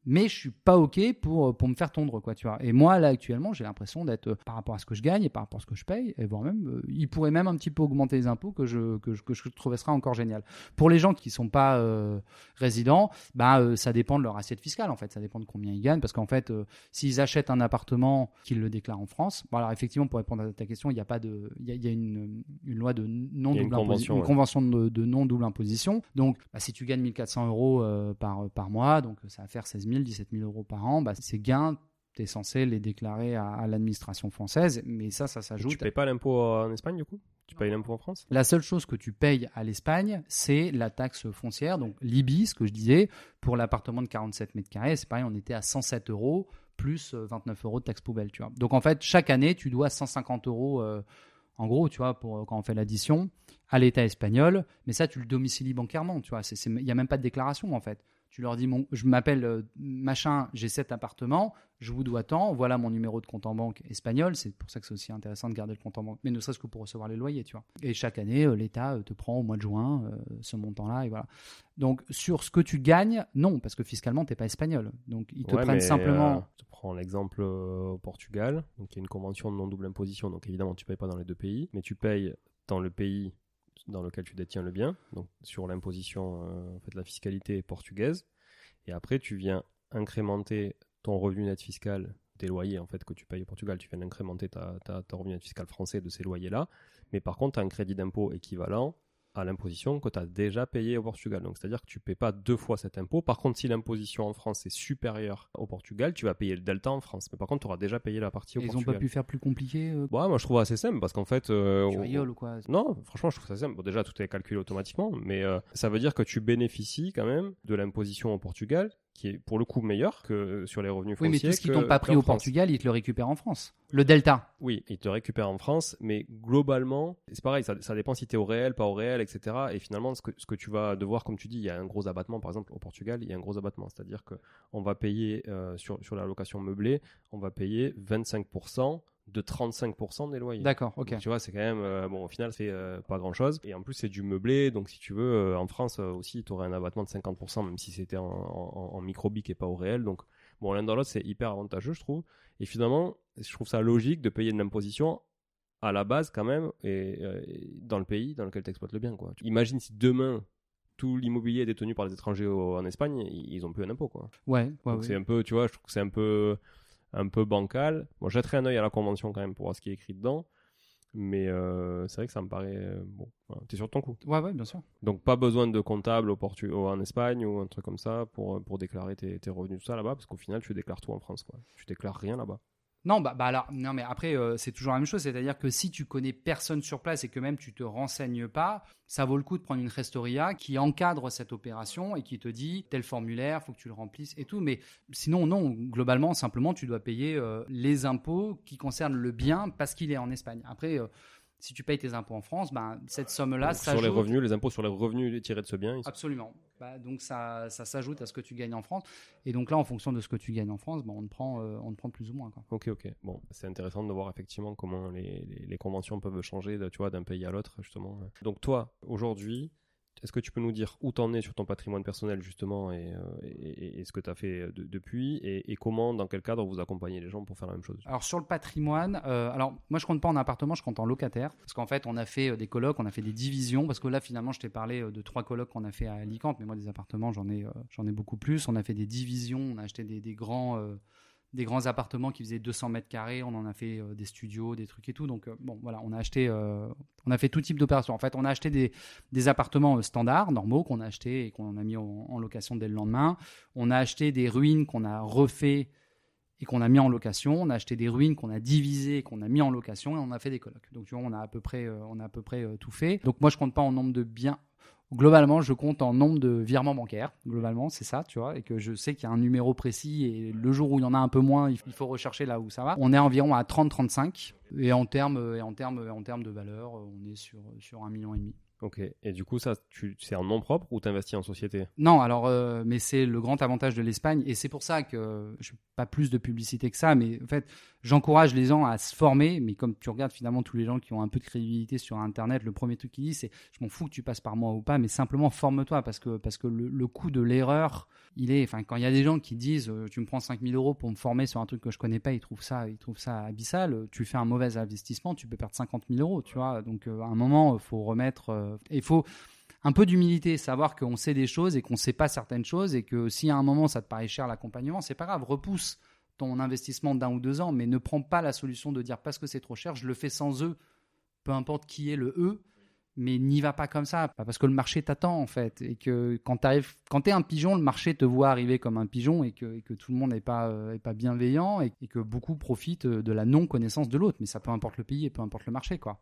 Mais je suis pas ok pour euh, pour me faire tondre quoi tu vois et moi là actuellement j'ai l'impression d'être euh, par rapport à ce que je gagne et par rapport à ce que je paye et voire même euh, il pourrait même un petit peu augmenter les impôts que je que je, que je trouverais sera encore génial pour les gens qui sont pas euh, résidents, bah, euh, ça dépend de leur assiette fiscale en fait, ça dépend de combien ils gagnent parce qu'en fait, s'ils achètent un appartement, qu'ils le déclarent en France, bon alors effectivement pour répondre à ta question, il y a pas de, il y a, il y a une, une loi de non une double imposition, convention, une ouais. convention de, de non double imposition. Donc, bah, si tu gagnes 1400 euros par par mois, donc ça va faire 16 000, 17 000 euros par an, bah, ces gains tu es censé les déclarer à, à l'administration française, mais ça, ça s'ajoute Tu payes pas l'impôt en Espagne du coup? Tu payes l'impôt en France? La seule chose que tu payes à l'Espagne, c'est la taxe foncière, donc l'IBI, ce que je disais, pour l'appartement de 47 mètres carrés, c'est pareil, on était à 107 euros plus euh, 29 euros de taxe poubelle, tu vois. Donc en fait, chaque année, tu dois 150 euros, euh, en gros, tu vois, pour, quand on fait l'addition, à l'État espagnol, mais ça, tu le domicilies bancairement, tu vois, il n'y a même pas de déclaration, en fait. Tu leur dis, mon, je m'appelle euh, machin, j'ai cet appartement, je vous dois tant, voilà mon numéro de compte en banque espagnol. C'est pour ça que c'est aussi intéressant de garder le compte en banque, mais ne serait-ce que pour recevoir les loyers, tu vois. Et chaque année, euh, l'État euh, te prend au mois de juin ce montant-là, et voilà. Donc sur ce que tu gagnes, non, parce que fiscalement, t'es pas espagnol. Donc ils te Ouais, prennent simplement. euh, je prends l'exemple au Portugal. Donc, il y a une convention de non-double imposition. Donc, évidemment, tu payes pas dans les deux pays, mais tu payes dans le pays dans lequel tu détiens le bien. Donc, sur l'imposition, euh, en fait, la fiscalité portugaise. Et après, tu viens incrémenter ton revenu net fiscal des loyers en fait que tu payes au Portugal. Tu viens incrémenter ta, ta, ta revenu net fiscal français de ces loyers-là. Mais par contre, tu as un crédit d'impôt équivalent à l'imposition que tu as déjà payé au Portugal. Donc, c'est-à-dire que tu ne payes pas deux fois cet impôt. Par contre, si l'imposition en France est supérieure au Portugal, tu vas payer le delta en France. Mais par contre, tu auras déjà payé la partie au Ils ont Portugal. pas pu faire plus compliqué. euh, Ouais, moi, je trouve assez simple parce qu'en fait. euh, tu on- rigoles ou quoi? Non, franchement, je trouve ça simple. Bon, déjà, tout est calculé automatiquement, mais euh, ça veut dire que tu bénéficies quand même de l'imposition au Portugal, qui est pour le coup meilleure que sur les revenus Oui, fonciers. mais tout ce qu'ils t'ont pas pris au France. Portugal, ils te le récupèrent en France. Le delta. Oui, ils te récupèrent en France, mais globalement, c'est pareil, ça, ça dépend si tu es au réel, pas au réel, etc. Et finalement, ce que, ce que tu vas devoir, comme tu dis, il y a un gros abattement, par exemple, au Portugal, il y a un gros abattement. C'est-à-dire qu'on va payer, euh, sur, sur la location meublée, on va payer 25% de 35% des loyers. D'accord, ok. Donc, tu vois, c'est quand même, euh, bon, au final, c'est euh, pas grand chose. Et en plus, c'est du meublé. Donc, si tu veux, euh, en France aussi, tu aurais un abattement de 50%, même si c'était en, en, en microbique et pas au réel. Donc, bon, l'un dans l'autre, c'est hyper avantageux, je trouve. Et finalement, je trouve ça logique de payer de l'imposition à la base, quand même, et, et dans le pays dans lequel tu exploites le bien, quoi. Imagine si demain, tout l'immobilier est détenu par les étrangers au- en Espagne, ils ils ont plus un impôt, quoi. Ouais, ouais, Donc ouais. c'est un peu, tu vois, je trouve que c'est un peu, un peu bancal. Bon, je jetterai un œil à la convention quand même pour voir ce qui est écrit dedans. Mais euh, c'est vrai que ça me paraît. euh, bon, voilà, t'es sur ton coup. Ouais, ouais, bien sûr. Donc pas besoin de comptable au Portu en Espagne ou un truc comme ça pour, pour déclarer tes, tes revenus, tout ça là-bas, parce qu'au final, tu déclares tout en France. Quoi. Tu déclares rien là-bas. Non, bah, bah alors, non, mais après, euh, c'est toujours la même chose. C'est-à-dire que si tu connais personne sur place et que même tu te renseignes pas, ça vaut le coup de prendre une restoria qui encadre cette opération et qui te dit tel formulaire, faut que tu le remplisses et tout. Mais sinon, non, globalement, simplement, tu dois payer euh, les impôts qui concernent le bien parce qu'il est en Espagne. Après, euh, si tu payes tes impôts en France, ben, cette somme-là, sur les revenus, les impôts sur les revenus tirés de ce bien, ils sont- Absolument. Bah, donc ça, ça s'ajoute à ce que tu gagnes en France. Et donc là, en fonction de ce que tu gagnes en France, bah, on, te prend, euh, on te prend plus ou moins. Quoi. Ok, ok. Bon, c'est intéressant de voir effectivement comment les, les, les conventions peuvent changer, tu vois, d'un pays à l'autre, justement. Donc toi, aujourd'hui, est-ce que tu peux nous dire où t'en es sur ton patrimoine personnel, justement, et, euh, ce que tu as fait de- depuis, et, comment, dans quel cadre vous accompagnez les gens pour faire la même chose? Alors sur le patrimoine, euh, alors moi je compte pas en appartement, je compte en locataire. Parce qu'en fait, on a fait euh, des colocs, on a fait des divisions. Parce que là, finalement, je t'ai parlé de trois colocs qu'on a fait à Alicante. Mais moi, des appartements, j'en ai, j'en ai beaucoup plus. On a fait des divisions, on a acheté des, grands... des grands appartements qui faisaient 200 mètres carrés, on en a fait euh, des studios, des trucs et tout. Donc euh, bon, voilà, on a acheté, euh, on a fait tout type d'opérations. En fait, on a acheté des, appartements standards, normaux, qu'on a achetés et qu'on a mis en, location dès le lendemain. On a acheté des ruines qu'on a refait et qu'on a mis en location. On a acheté des ruines qu'on a divisées et qu'on a mis en location et on a fait des colocs. Donc on a à peu près, on a à peu près tout fait. Donc moi, je compte pas en nombre de biens. Globalement, je compte en nombre de virements bancaires. Globalement, c'est ça, tu vois, et que je sais qu'il y a un numéro précis et le jour où il y en a un peu moins, il faut rechercher là où ça va. On est environ à 30-35 et en termes et en termes en termes de valeur, on est sur sur un million et demi. Ok. Et du coup, ça, tu, c'est en nom propre ou t'investis en société? Non, alors, euh, mais c'est le grand avantage de l'Espagne, et c'est pour ça que je fais pas plus de publicité que ça, mais en fait, j'encourage les gens à se former, mais comme tu regardes finalement tous les gens qui ont un peu de crédibilité sur Internet, le premier truc qu'ils disent, c'est je m'en fous que tu passes par moi ou pas, mais simplement forme-toi, parce que, parce que le, coût de l'erreur, il est, enfin, quand il y a des gens qui disent euh, tu me prends 5000 euros pour me former sur un truc que je connais pas, ils trouvent ça, ils trouvent ça abyssal, tu fais un mauvais investissement, tu peux perdre 50 000 euros, tu vois, donc euh, à un moment, il faut remettre, euh, il faut, un peu d'humilité, savoir qu'on sait des choses et qu'on sait pas certaines choses et que si à un moment ça te paraît cher l'accompagnement, c'est pas grave, repousse ton investissement d'un ou deux ans, mais ne prends pas la solution de dire parce que c'est trop cher, je le fais sans eux, peu importe qui est le eux, mais n'y va pas comme ça, parce que le marché t'attend en fait, et que quand quand t'es un pigeon, le marché te voit arriver comme un pigeon et que, tout le monde n'est pas, euh, pas bienveillant et, et que beaucoup profitent de la non connaissance de l'autre, mais ça peu importe le pays et peu importe le marché quoi.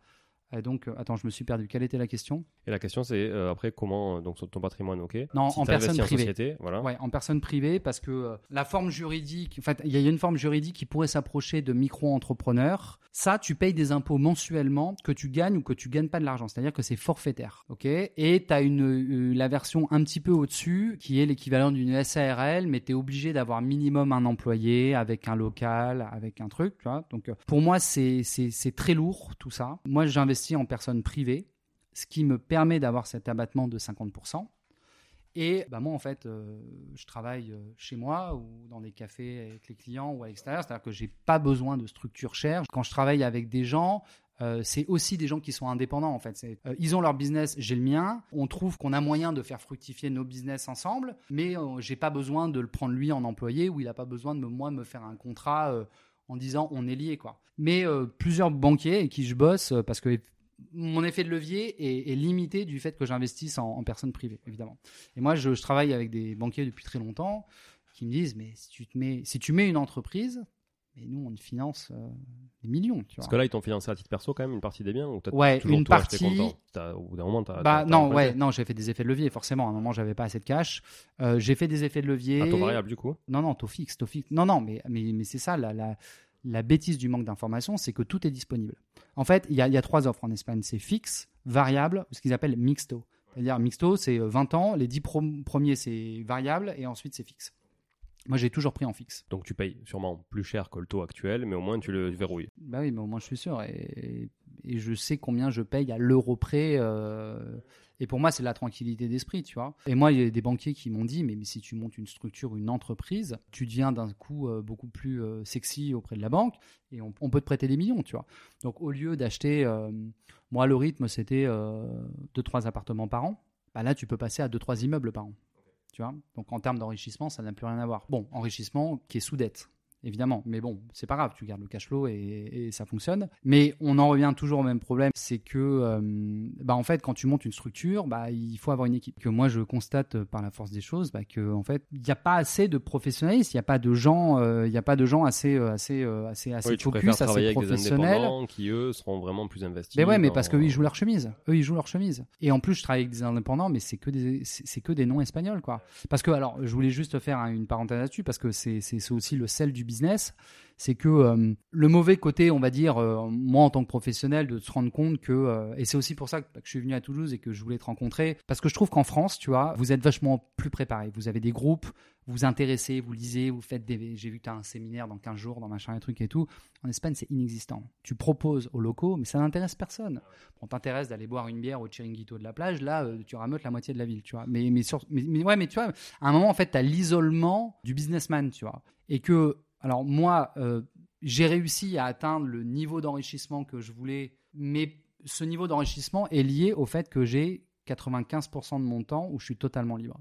Et donc, euh, attends, je me suis perdu. Quelle était la question? Et la question, c'est euh, après comment, euh, donc sur ton patrimoine, ok? Non, Si en personne privée. société, voilà. Ouais, en personne privée, parce que euh, la forme juridique, en fait, il y a une forme juridique qui pourrait s'approcher de micro-entrepreneur. Ça, tu payes des impôts mensuellement, que tu gagnes ou que tu gagnes pas de l'argent. C'est-à-dire que c'est forfaitaire, ok? Et tu as une, la version un petit peu au-dessus, qui est l'équivalent d'une SARL, mais tu es obligé d'avoir minimum un employé, avec un local, avec un truc, tu vois? Donc, pour moi, c'est très lourd, tout ça. Moi, j'investis en personne privée, ce qui me permet d'avoir cet abattement de 50%. Et bah moi, en fait, euh, je travaille euh, chez moi ou dans des cafés avec les clients ou à l'extérieur. C'est-à-dire que j'ai pas besoin de structure chère. Quand je travaille avec des gens, euh, c'est aussi des gens qui sont indépendants en fait. Ils ont leur business, j'ai le mien. On trouve qu'on a moyen de faire fructifier nos business ensemble, mais j'ai pas besoin de le prendre lui en employé ou il a pas besoin de moi me faire un contrat en disant on est lié quoi. Mais euh, plusieurs banquiers avec qui je bosse euh, parce que mon effet de levier est, limité du fait que j'investisse en, en personne privée évidemment. Et moi je, je travaille avec des banquiers depuis très longtemps qui me disent mais si tu te mets si tu mets une entreprise mais nous on finance euh, des millions tu vois. Parce que là, ils t'ont financé à titre perso quand même une partie des biens ou Ouais, toujours une tout partie- T'as- Au bout d'un moment, t'as. Bah non, ouais, non, j'ai fait des effets de levier, forcément. À un moment, j'avais pas assez de cash. Euh, j'ai fait des effets de levier. À taux variable, du coup. Non, non, taux fixe, taux fixe. Non, non, mais, mais, mais c'est ça, la, la, la bêtise du manque d'information, c'est que tout est disponible. En fait, il y y a trois offres en Espagne. C'est fixe, variable, ou ce qu'ils appellent mixto. C'est-à-dire, mixto, c'est euh, 20 ans, les 10 prom- premiers, c'est variable, et ensuite, c'est fixe. Moi, j'ai toujours pris en fixe. Donc tu payes sûrement plus cher que le taux actuel, mais au moins tu le verrouilles. Bah oui, mais au moins je suis sûr. Et, et je sais combien je paye à l'euro près. euh, et pour moi, c'est la tranquillité d'esprit, tu vois. Et moi, il y a des banquiers qui m'ont dit, mais, mais si tu montes une structure, une entreprise, tu deviens d'un coup euh, beaucoup plus euh, sexy auprès de la banque et on, on peut te prêter des millions, tu vois. Donc au lieu d'acheter, moi, le rythme, c'était 2-3 appartements par an. Bah là, tu peux passer à 2-3 immeubles par an. Donc en termes d'enrichissement, ça n'a plus rien à voir. Bon, enrichissement qui est sous dette, évidemment. Mais bon, c'est pas grave, tu gardes le cash flow et, et ça fonctionne. Mais on en revient toujours au même problème, c'est que, euh, bah en fait, quand tu montes une structure, bah il faut avoir une équipe. Que moi, je constate euh, par la force des choses, bah, que en fait, il n'y a pas assez de professionnalistes, il n'y a pas de gens, euh, il n'y a pas de gens assez, assez, assez, assez Oui, focus, assez professionnels. qui, eux, seront vraiment plus investis. Mais ouais, mais dans- parce qu'eux, ils jouent leur chemise. Eux, ils jouent leur chemise. Et en plus, je travaille avec des indépendants, mais c'est que des, c'est que des noms espagnols, quoi. Parce que, alors, je voulais juste faire hein, une parenthèse là-dessus, parce que c'est- c'est aussi le sel du business. C'est que euh, le mauvais côté, on va dire, euh, moi en tant que professionnel, de se rendre compte que, euh, et c'est aussi pour ça que, je suis venu à Toulouse et que je voulais te rencontrer, parce que je trouve qu'en France, tu vois, vous êtes vachement plus préparés. Vous avez des groupes, vous intéressez, vous lisez, vous faites des. J'ai vu que tu as un séminaire dans 15 jours, dans machin et trucs et tout. En Espagne, c'est inexistant. Tu proposes aux locaux, mais ça n'intéresse personne. On t'intéresse d'aller boire une bière au chiringuito de la plage, là, tu rameutes la moitié de la ville, tu vois. Mais, mais, sur, mais, mais ouais, mais tu vois, à un moment, en fait, tu as l'isolement du businessman, tu vois. Et que, alors moi, euh, j'ai réussi à atteindre le niveau d'enrichissement que je voulais, mais ce niveau d'enrichissement est lié au fait que j'ai 95% de mon temps où je suis totalement libre.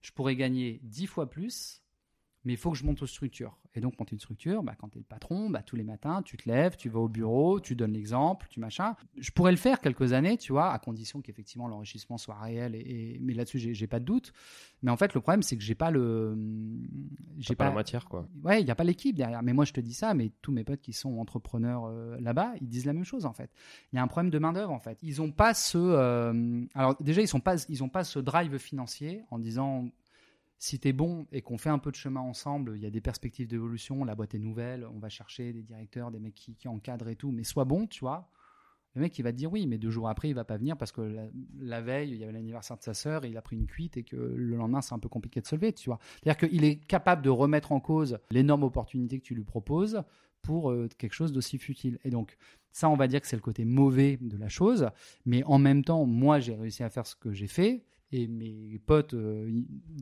Je pourrais gagner 10 fois plus, mais il faut que je monte une structure. Et donc, monter une structure, bah, quand tu es le patron, bah, tous les matins, tu te lèves, tu vas au bureau, tu donnes l'exemple, tu machin. Je pourrais le faire quelques années, tu vois, à condition qu'effectivement l'enrichissement soit réel. Et, et- mais là-dessus, j'ai j'ai pas de doute. Mais en fait, le problème, c'est que j'ai pas le. J'ai pas, la matière, quoi. Ouais, il n'y a pas l'équipe derrière. Mais moi, je te dis ça, mais tous mes potes qui sont entrepreneurs euh, là-bas, ils disent la même chose en fait. Il y a un problème de main d'œuvre en fait. Ils n'ont pas ce. euh, Alors déjà, ils sont pas, ils ont pas ce drive financier en disant si tu es bon et qu'on fait un peu de chemin ensemble, il y a des perspectives d'évolution, la boîte est nouvelle, on va chercher des directeurs, des mecs qui, encadrent et tout, mais sois bon, tu vois. Le mec, il va te dire oui, mais deux jours après, il va pas venir parce que la, la veille, il y avait l'anniversaire de sa sœur et il a pris une cuite et que le lendemain, c'est un peu compliqué de se lever, tu vois. C'est-à-dire qu'il est capable de remettre en cause l'énorme opportunité que tu lui proposes pour euh, quelque chose d'aussi futile. Et donc, ça, on va dire que c'est le côté mauvais de la chose. Mais en même temps, moi, j'ai réussi à faire ce que j'ai fait. Et mes potes, euh,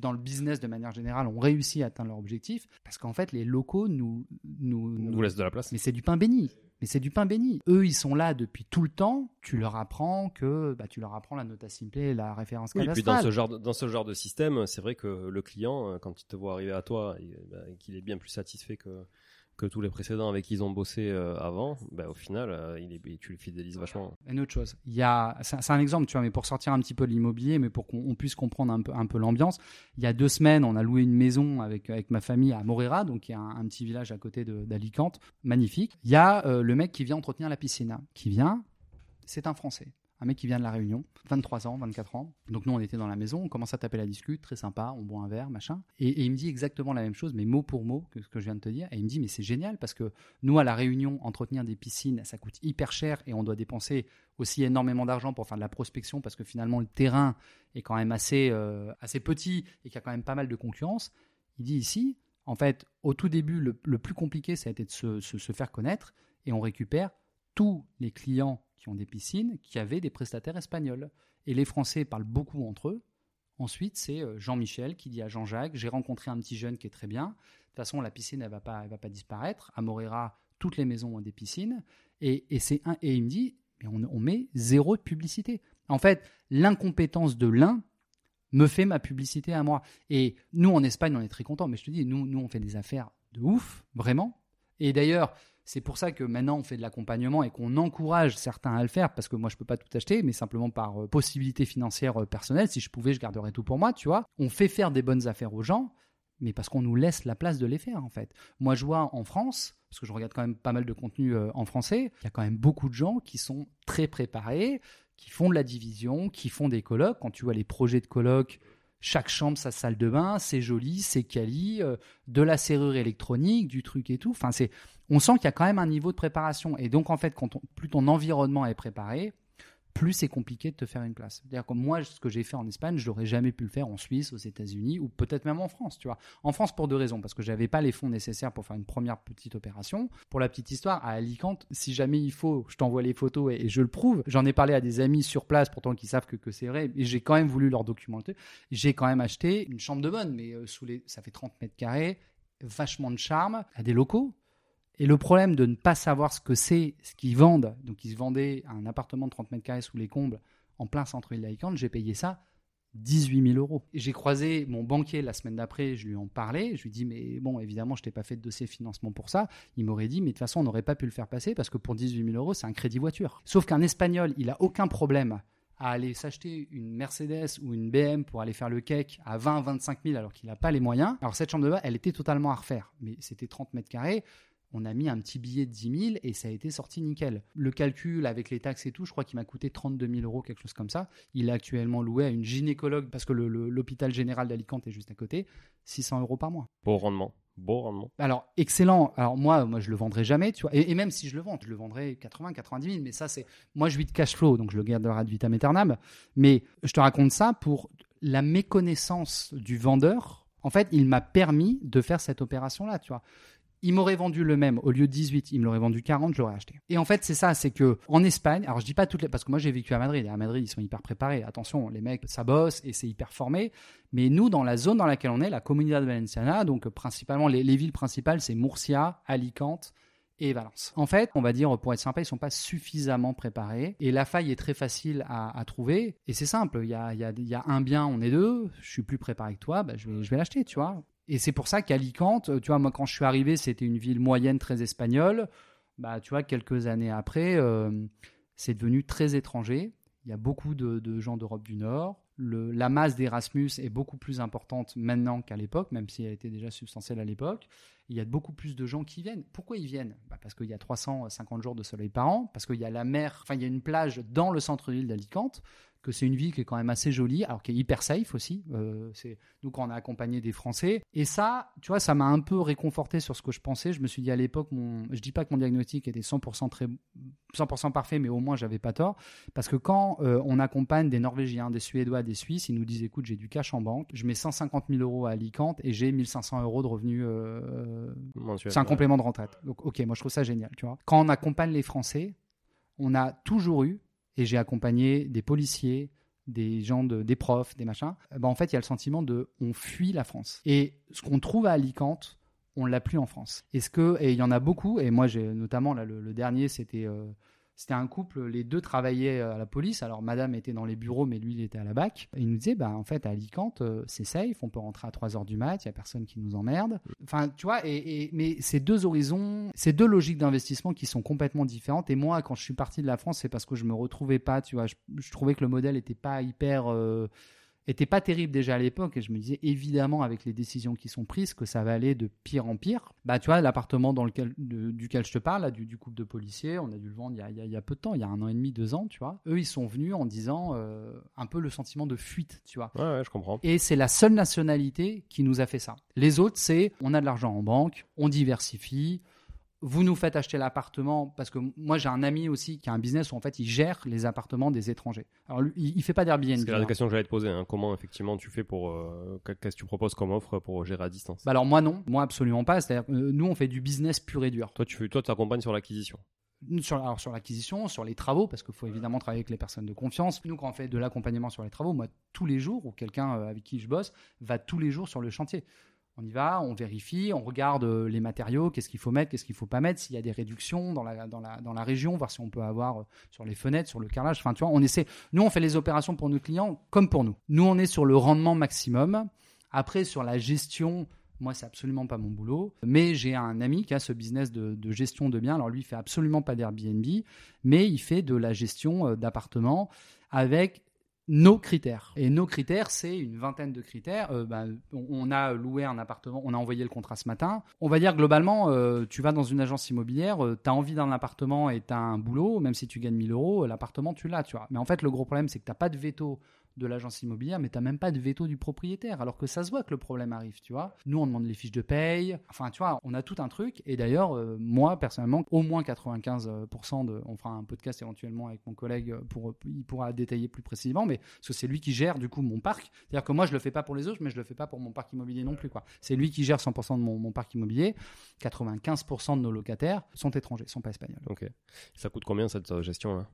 dans le business de manière générale, ont réussi à atteindre leur objectif. Parce qu'en fait, les locaux nous. nous, nous- vous laisse de la place. mais c'est du pain béni. Mais c'est du pain béni. Eux, ils sont là depuis tout le temps. Tu leur apprends que, bah, tu leur apprends la nota simple, la référence Oui, et puis dans ce genre de, dans ce genre de système, c'est vrai que le client, euh, quand il te voit arriver à toi, bah, qu'il est bien plus satisfait que que tous les précédents avec qui ils ont bossé euh, avant, bah, au final, euh, il est, tu le fidélises vachement. Une autre chose, il y a, c'est un exemple, tu vois, mais pour sortir un petit peu de l'immobilier, mais pour qu'on on puisse comprendre un peu, un peu l'ambiance. Il y a deux semaines, on a loué une maison avec, avec ma famille à Morera, donc il y a un, petit village à côté d'Alicante, magnifique. Il y a euh, le mec qui vient entretenir la piscine, qui vient. C'est un Français un mec qui vient de la Réunion, 23 ans, 24 ans. Donc nous, on était dans la maison, on commence à taper la discute, très sympa, on boit un verre, machin. Et, il me dit exactement la même chose, mais mot pour mot que ce que je viens de te dire. Et il me dit, mais c'est génial parce que nous, à la Réunion, entretenir des piscines, ça coûte hyper cher et on doit dépenser aussi énormément d'argent pour faire de la prospection parce que finalement, le terrain est quand même assez, euh, assez petit et qu'il y a quand même pas mal de concurrence. Il dit ici, en fait, au tout début, le, plus compliqué, ça a été de se faire connaître et on récupère tous les clients qui ont des piscines, qui avaient des prestataires espagnols. Et les Français parlent beaucoup entre eux. Ensuite, c'est euh, Jean-Michel qui dit à Jean-Jacques J'ai rencontré un petit jeune qui est très bien. De toute façon, la piscine, elle va, pas, va pas disparaître. À Morera, toutes les maisons ont des piscines. Et, c'est un, et il me dit Mais on, on met zéro de publicité. En fait, l'incompétence de l'un me fait ma publicité à moi. Et nous, en Espagne, on est très contents. Mais je te dis, nous, nous on fait des affaires de ouf, vraiment. Et d'ailleurs, c'est pour ça que maintenant on fait de l'accompagnement et qu'on encourage certains à le faire parce que moi je peux pas tout acheter, mais simplement par euh, possibilité financière euh, personnelle. Si je pouvais, je garderais tout pour moi, tu vois. On fait faire des bonnes affaires aux gens, mais parce qu'on nous laisse la place de les faire en fait. Moi je vois en France, parce que je regarde quand même pas mal de contenu euh, en français, il y a quand même beaucoup de gens qui sont très préparés, qui font de la division, qui font des colloques. Quand tu vois les projets de colloques chaque chambre sa salle de bain, c'est joli, c'est quali, de la serrure électronique, du truc et tout. Enfin, c'est on sent qu'il y a quand même un niveau de préparation. Et donc, en fait, quand plus ton environnement est préparé, plus c'est compliqué de te faire une place. C'est-à-dire que moi, ce que j'ai fait en Espagne, je n'aurais jamais pu le faire en Suisse, aux États-Unis ou peut-être même en France, tu vois. En France pour deux raisons, parce que j'avais pas les fonds nécessaires pour faire une première petite opération. Pour la petite histoire, à Alicante, si jamais il faut, je t'envoie les photos et, je le prouve. J'en ai parlé à des amis sur place, pourtant qui savent que, c'est vrai, et j'ai quand même voulu leur documenter. J'ai quand même acheté une chambre de bonne, mais euh, sous les, ça fait 30 mètres carrés, vachement de charme, à des locaux et le problème de ne pas savoir ce que c'est, ce qu'ils vendent, donc ils se vendaient un appartement de 30 mètres carrés sous les combles en plein centre-ville d'Alicante, j'ai payé ça 18 000 euros. J'ai croisé mon banquier la semaine d'après, je lui en parlais, je lui dis mais bon évidemment je t'ai pas fait de dossier financement pour ça. Il m'aurait dit mais de toute façon on n'aurait pas pu le faire passer parce que pour 18 000 euros c'est un crédit voiture. Sauf qu'un espagnol il a aucun problème à aller s'acheter une Mercedes ou une BM pour aller faire le cake à 20 25 000 alors qu'il n'a pas les moyens. Alors cette chambre de bas elle était totalement à refaire mais c'était 30 mètres carrés on a mis un petit billet de 10 000 et ça a été sorti nickel. Le calcul avec les taxes et tout, je crois qu'il m'a coûté 32 000 euros, quelque chose comme ça. Il est actuellement loué à une gynécologue parce que l'hôpital général d'Alicante est juste à côté, 600 euros par mois. Beau rendement. Beau rendement. Alors, excellent. Alors, moi, moi, je le vendrai jamais, tu vois. Et, même si je le vends, je le vendrai 80, 90 000. Mais ça, c'est. Moi, je vis de cash flow, donc je le garderai de vitam aeternam. Mais je te raconte ça pour la méconnaissance du vendeur. En fait, il m'a permis de faire cette opération-là, tu vois il m'aurait vendu le même au lieu de 18, il me l'aurait vendu 40, je l'aurais acheté. Et en fait, c'est ça, c'est que en Espagne, alors je dis pas toutes les parce que moi j'ai vécu à Madrid et à Madrid, ils sont hyper préparés. Attention, les mecs ça bosse et c'est hyper formé, mais nous dans la zone dans laquelle on est, la Comunidad Valenciana, donc principalement les, villes principales, c'est Murcia, Alicante, et Valence. En fait, on va dire, pour être sympa, ils sont pas suffisamment préparés. Et la faille est très facile à, trouver. Et c'est simple, il y a, y, a, y a, un bien, on est deux, je suis plus préparé que toi, bah, je vais, je vais l'acheter, tu vois. Et c'est pour ça qu'Alicante, tu vois, moi quand je suis arrivé, c'était une ville moyenne très espagnole. Bah, tu vois, quelques années après, euh, c'est devenu très étranger. Il y a beaucoup de, gens d'Europe du Nord. La masse d'Erasmus est beaucoup plus importante maintenant qu'à l'époque, même si elle était déjà substantielle à l'époque. Il y a beaucoup plus de gens qui viennent. Pourquoi ils viennent? Bah Parce qu'il y a 350 jours de soleil par an, parce qu'il y a la mer, enfin il y a une plage dans le centre-ville d'Alicante que c'est une ville qui est quand même assez jolie, alors qui est hyper safe aussi. Euh, c'est nous quand on a accompagné des Français. Et ça, tu vois, ça m'a un peu réconforté sur ce que je pensais. Je me suis dit à l'époque, mon, je dis pas que mon diagnostic était 100% très, 100% parfait, mais au moins j'avais pas tort, parce que quand euh, on accompagne des Norvégiens, des Suédois, des Suisses, ils nous disent, écoute, j'ai du cash en banque, je mets 150 000 euros à Alicante et j'ai 1500 euros de revenus. Euh, c'est un complément de retraite. Donc, ok, moi je trouve ça génial, tu vois. Quand on accompagne les Français, on a toujours eu et j'ai accompagné des policiers, des gens, de, des profs, des machins, bah en fait, il y a le sentiment de on fuit la France. Et ce qu'on trouve à Alicante, on l'a plus en France. Est-ce que et il y en a beaucoup et moi j'ai notamment là le, dernier c'était euh, c'était un couple, les deux travaillaient à la police. Alors, madame était dans les bureaux, mais lui, il était à la BAC. il nous disait, bah, en fait, à Alicante, euh, c'est safe, on peut rentrer à 3 heures du mat, il n'y a personne qui nous emmerde. Enfin, tu vois, et, mais ces deux horizons, ces deux logiques d'investissement qui sont complètement différentes. Et moi, quand je suis parti de la France, c'est parce que je me retrouvais pas, tu vois, je, trouvais que le modèle n'était pas hyper. Euh, était pas terrible déjà à l'époque et je me disais évidemment avec les décisions qui sont prises que ça va aller de pire en pire. Bah tu vois l'appartement dans lequel de- duquel je te parle là, du, du couple de policiers, on a dû le vendre il y a, il y a- il y a peu de temps, il y a un an et demi, deux ans, tu vois. Eux ils sont venus en disant euh, un peu le sentiment de fuite, tu vois. Ouais, ouais, je comprends. Et c'est la seule nationalité qui nous a fait ça. Les autres, c'est on a de l'argent en banque, on diversifie. Vous nous faites acheter l'appartement parce que moi j'ai un ami aussi qui a un business où en fait il gère les appartements des étrangers. Alors lui, il, il fait pas d'Airbnb. C'est la hein. question que j'allais te poser. hein. Comment effectivement tu fais pour euh, qu'est-ce que tu proposes comme offre pour gérer à distance? Bah alors moi non, moi absolument pas. C'est-à-dire euh, nous on fait du business pur et dur. Toi, tu toi, t'accompagnes sur l'acquisition? Sur, alors sur l'acquisition, sur les travaux, parce qu'il faut évidemment travailler avec les personnes de confiance. Nous quand on fait de l'accompagnement sur les travaux, moi tous les jours, ou quelqu'un euh, avec qui je bosse, va tous les jours sur le chantier. On y va, on vérifie, on regarde euh, les matériaux, qu'est-ce qu'il faut mettre, qu'est-ce qu'il faut pas mettre, s'il y a des réductions dans la, dans, la, dans la région, voir si on peut avoir euh, sur les fenêtres, sur le carrelage. Enfin, tu vois, on essaie. Nous, on fait les opérations pour nos clients comme pour nous. Nous, on est sur le rendement maximum. Après, sur la gestion, moi, c'est absolument pas mon boulot. Mais j'ai un ami qui a ce business de, gestion de biens. Alors, lui, il fait absolument pas d'Airbnb, mais il fait de la gestion euh, d'appartements avec nos critères. Et nos critères, c'est une vingtaine de critères. Euh, bah, on, a loué un appartement, on a envoyé le contrat ce matin. On va dire globalement, euh, tu vas dans une agence immobilière, tu as envie d'un appartement et tu as un boulot, même si tu gagnes 1000 euros, l'appartement, tu l'as, tu vois. Mais en fait, le gros problème, c'est que tu pas de veto de l'agence immobilière, mais tu même pas de veto du propriétaire, alors que ça se voit que le problème arrive, tu vois. Nous, on demande les fiches de paye, enfin, tu vois, on a tout un truc. Et d'ailleurs, euh, moi, personnellement, au moins 95% de. On fera un podcast éventuellement avec mon collègue pour. Il pourra détailler plus précisément, mais parce que c'est lui qui gère, du coup, mon parc. C'est-à-dire que moi, je le fais pas pour les autres, mais je le fais pas pour mon parc immobilier non plus, quoi. C'est lui qui gère 100% de mon, mon parc immobilier. 95% de nos locataires sont étrangers, sont pas espagnols. Ok. Ça coûte combien cette euh, gestion là?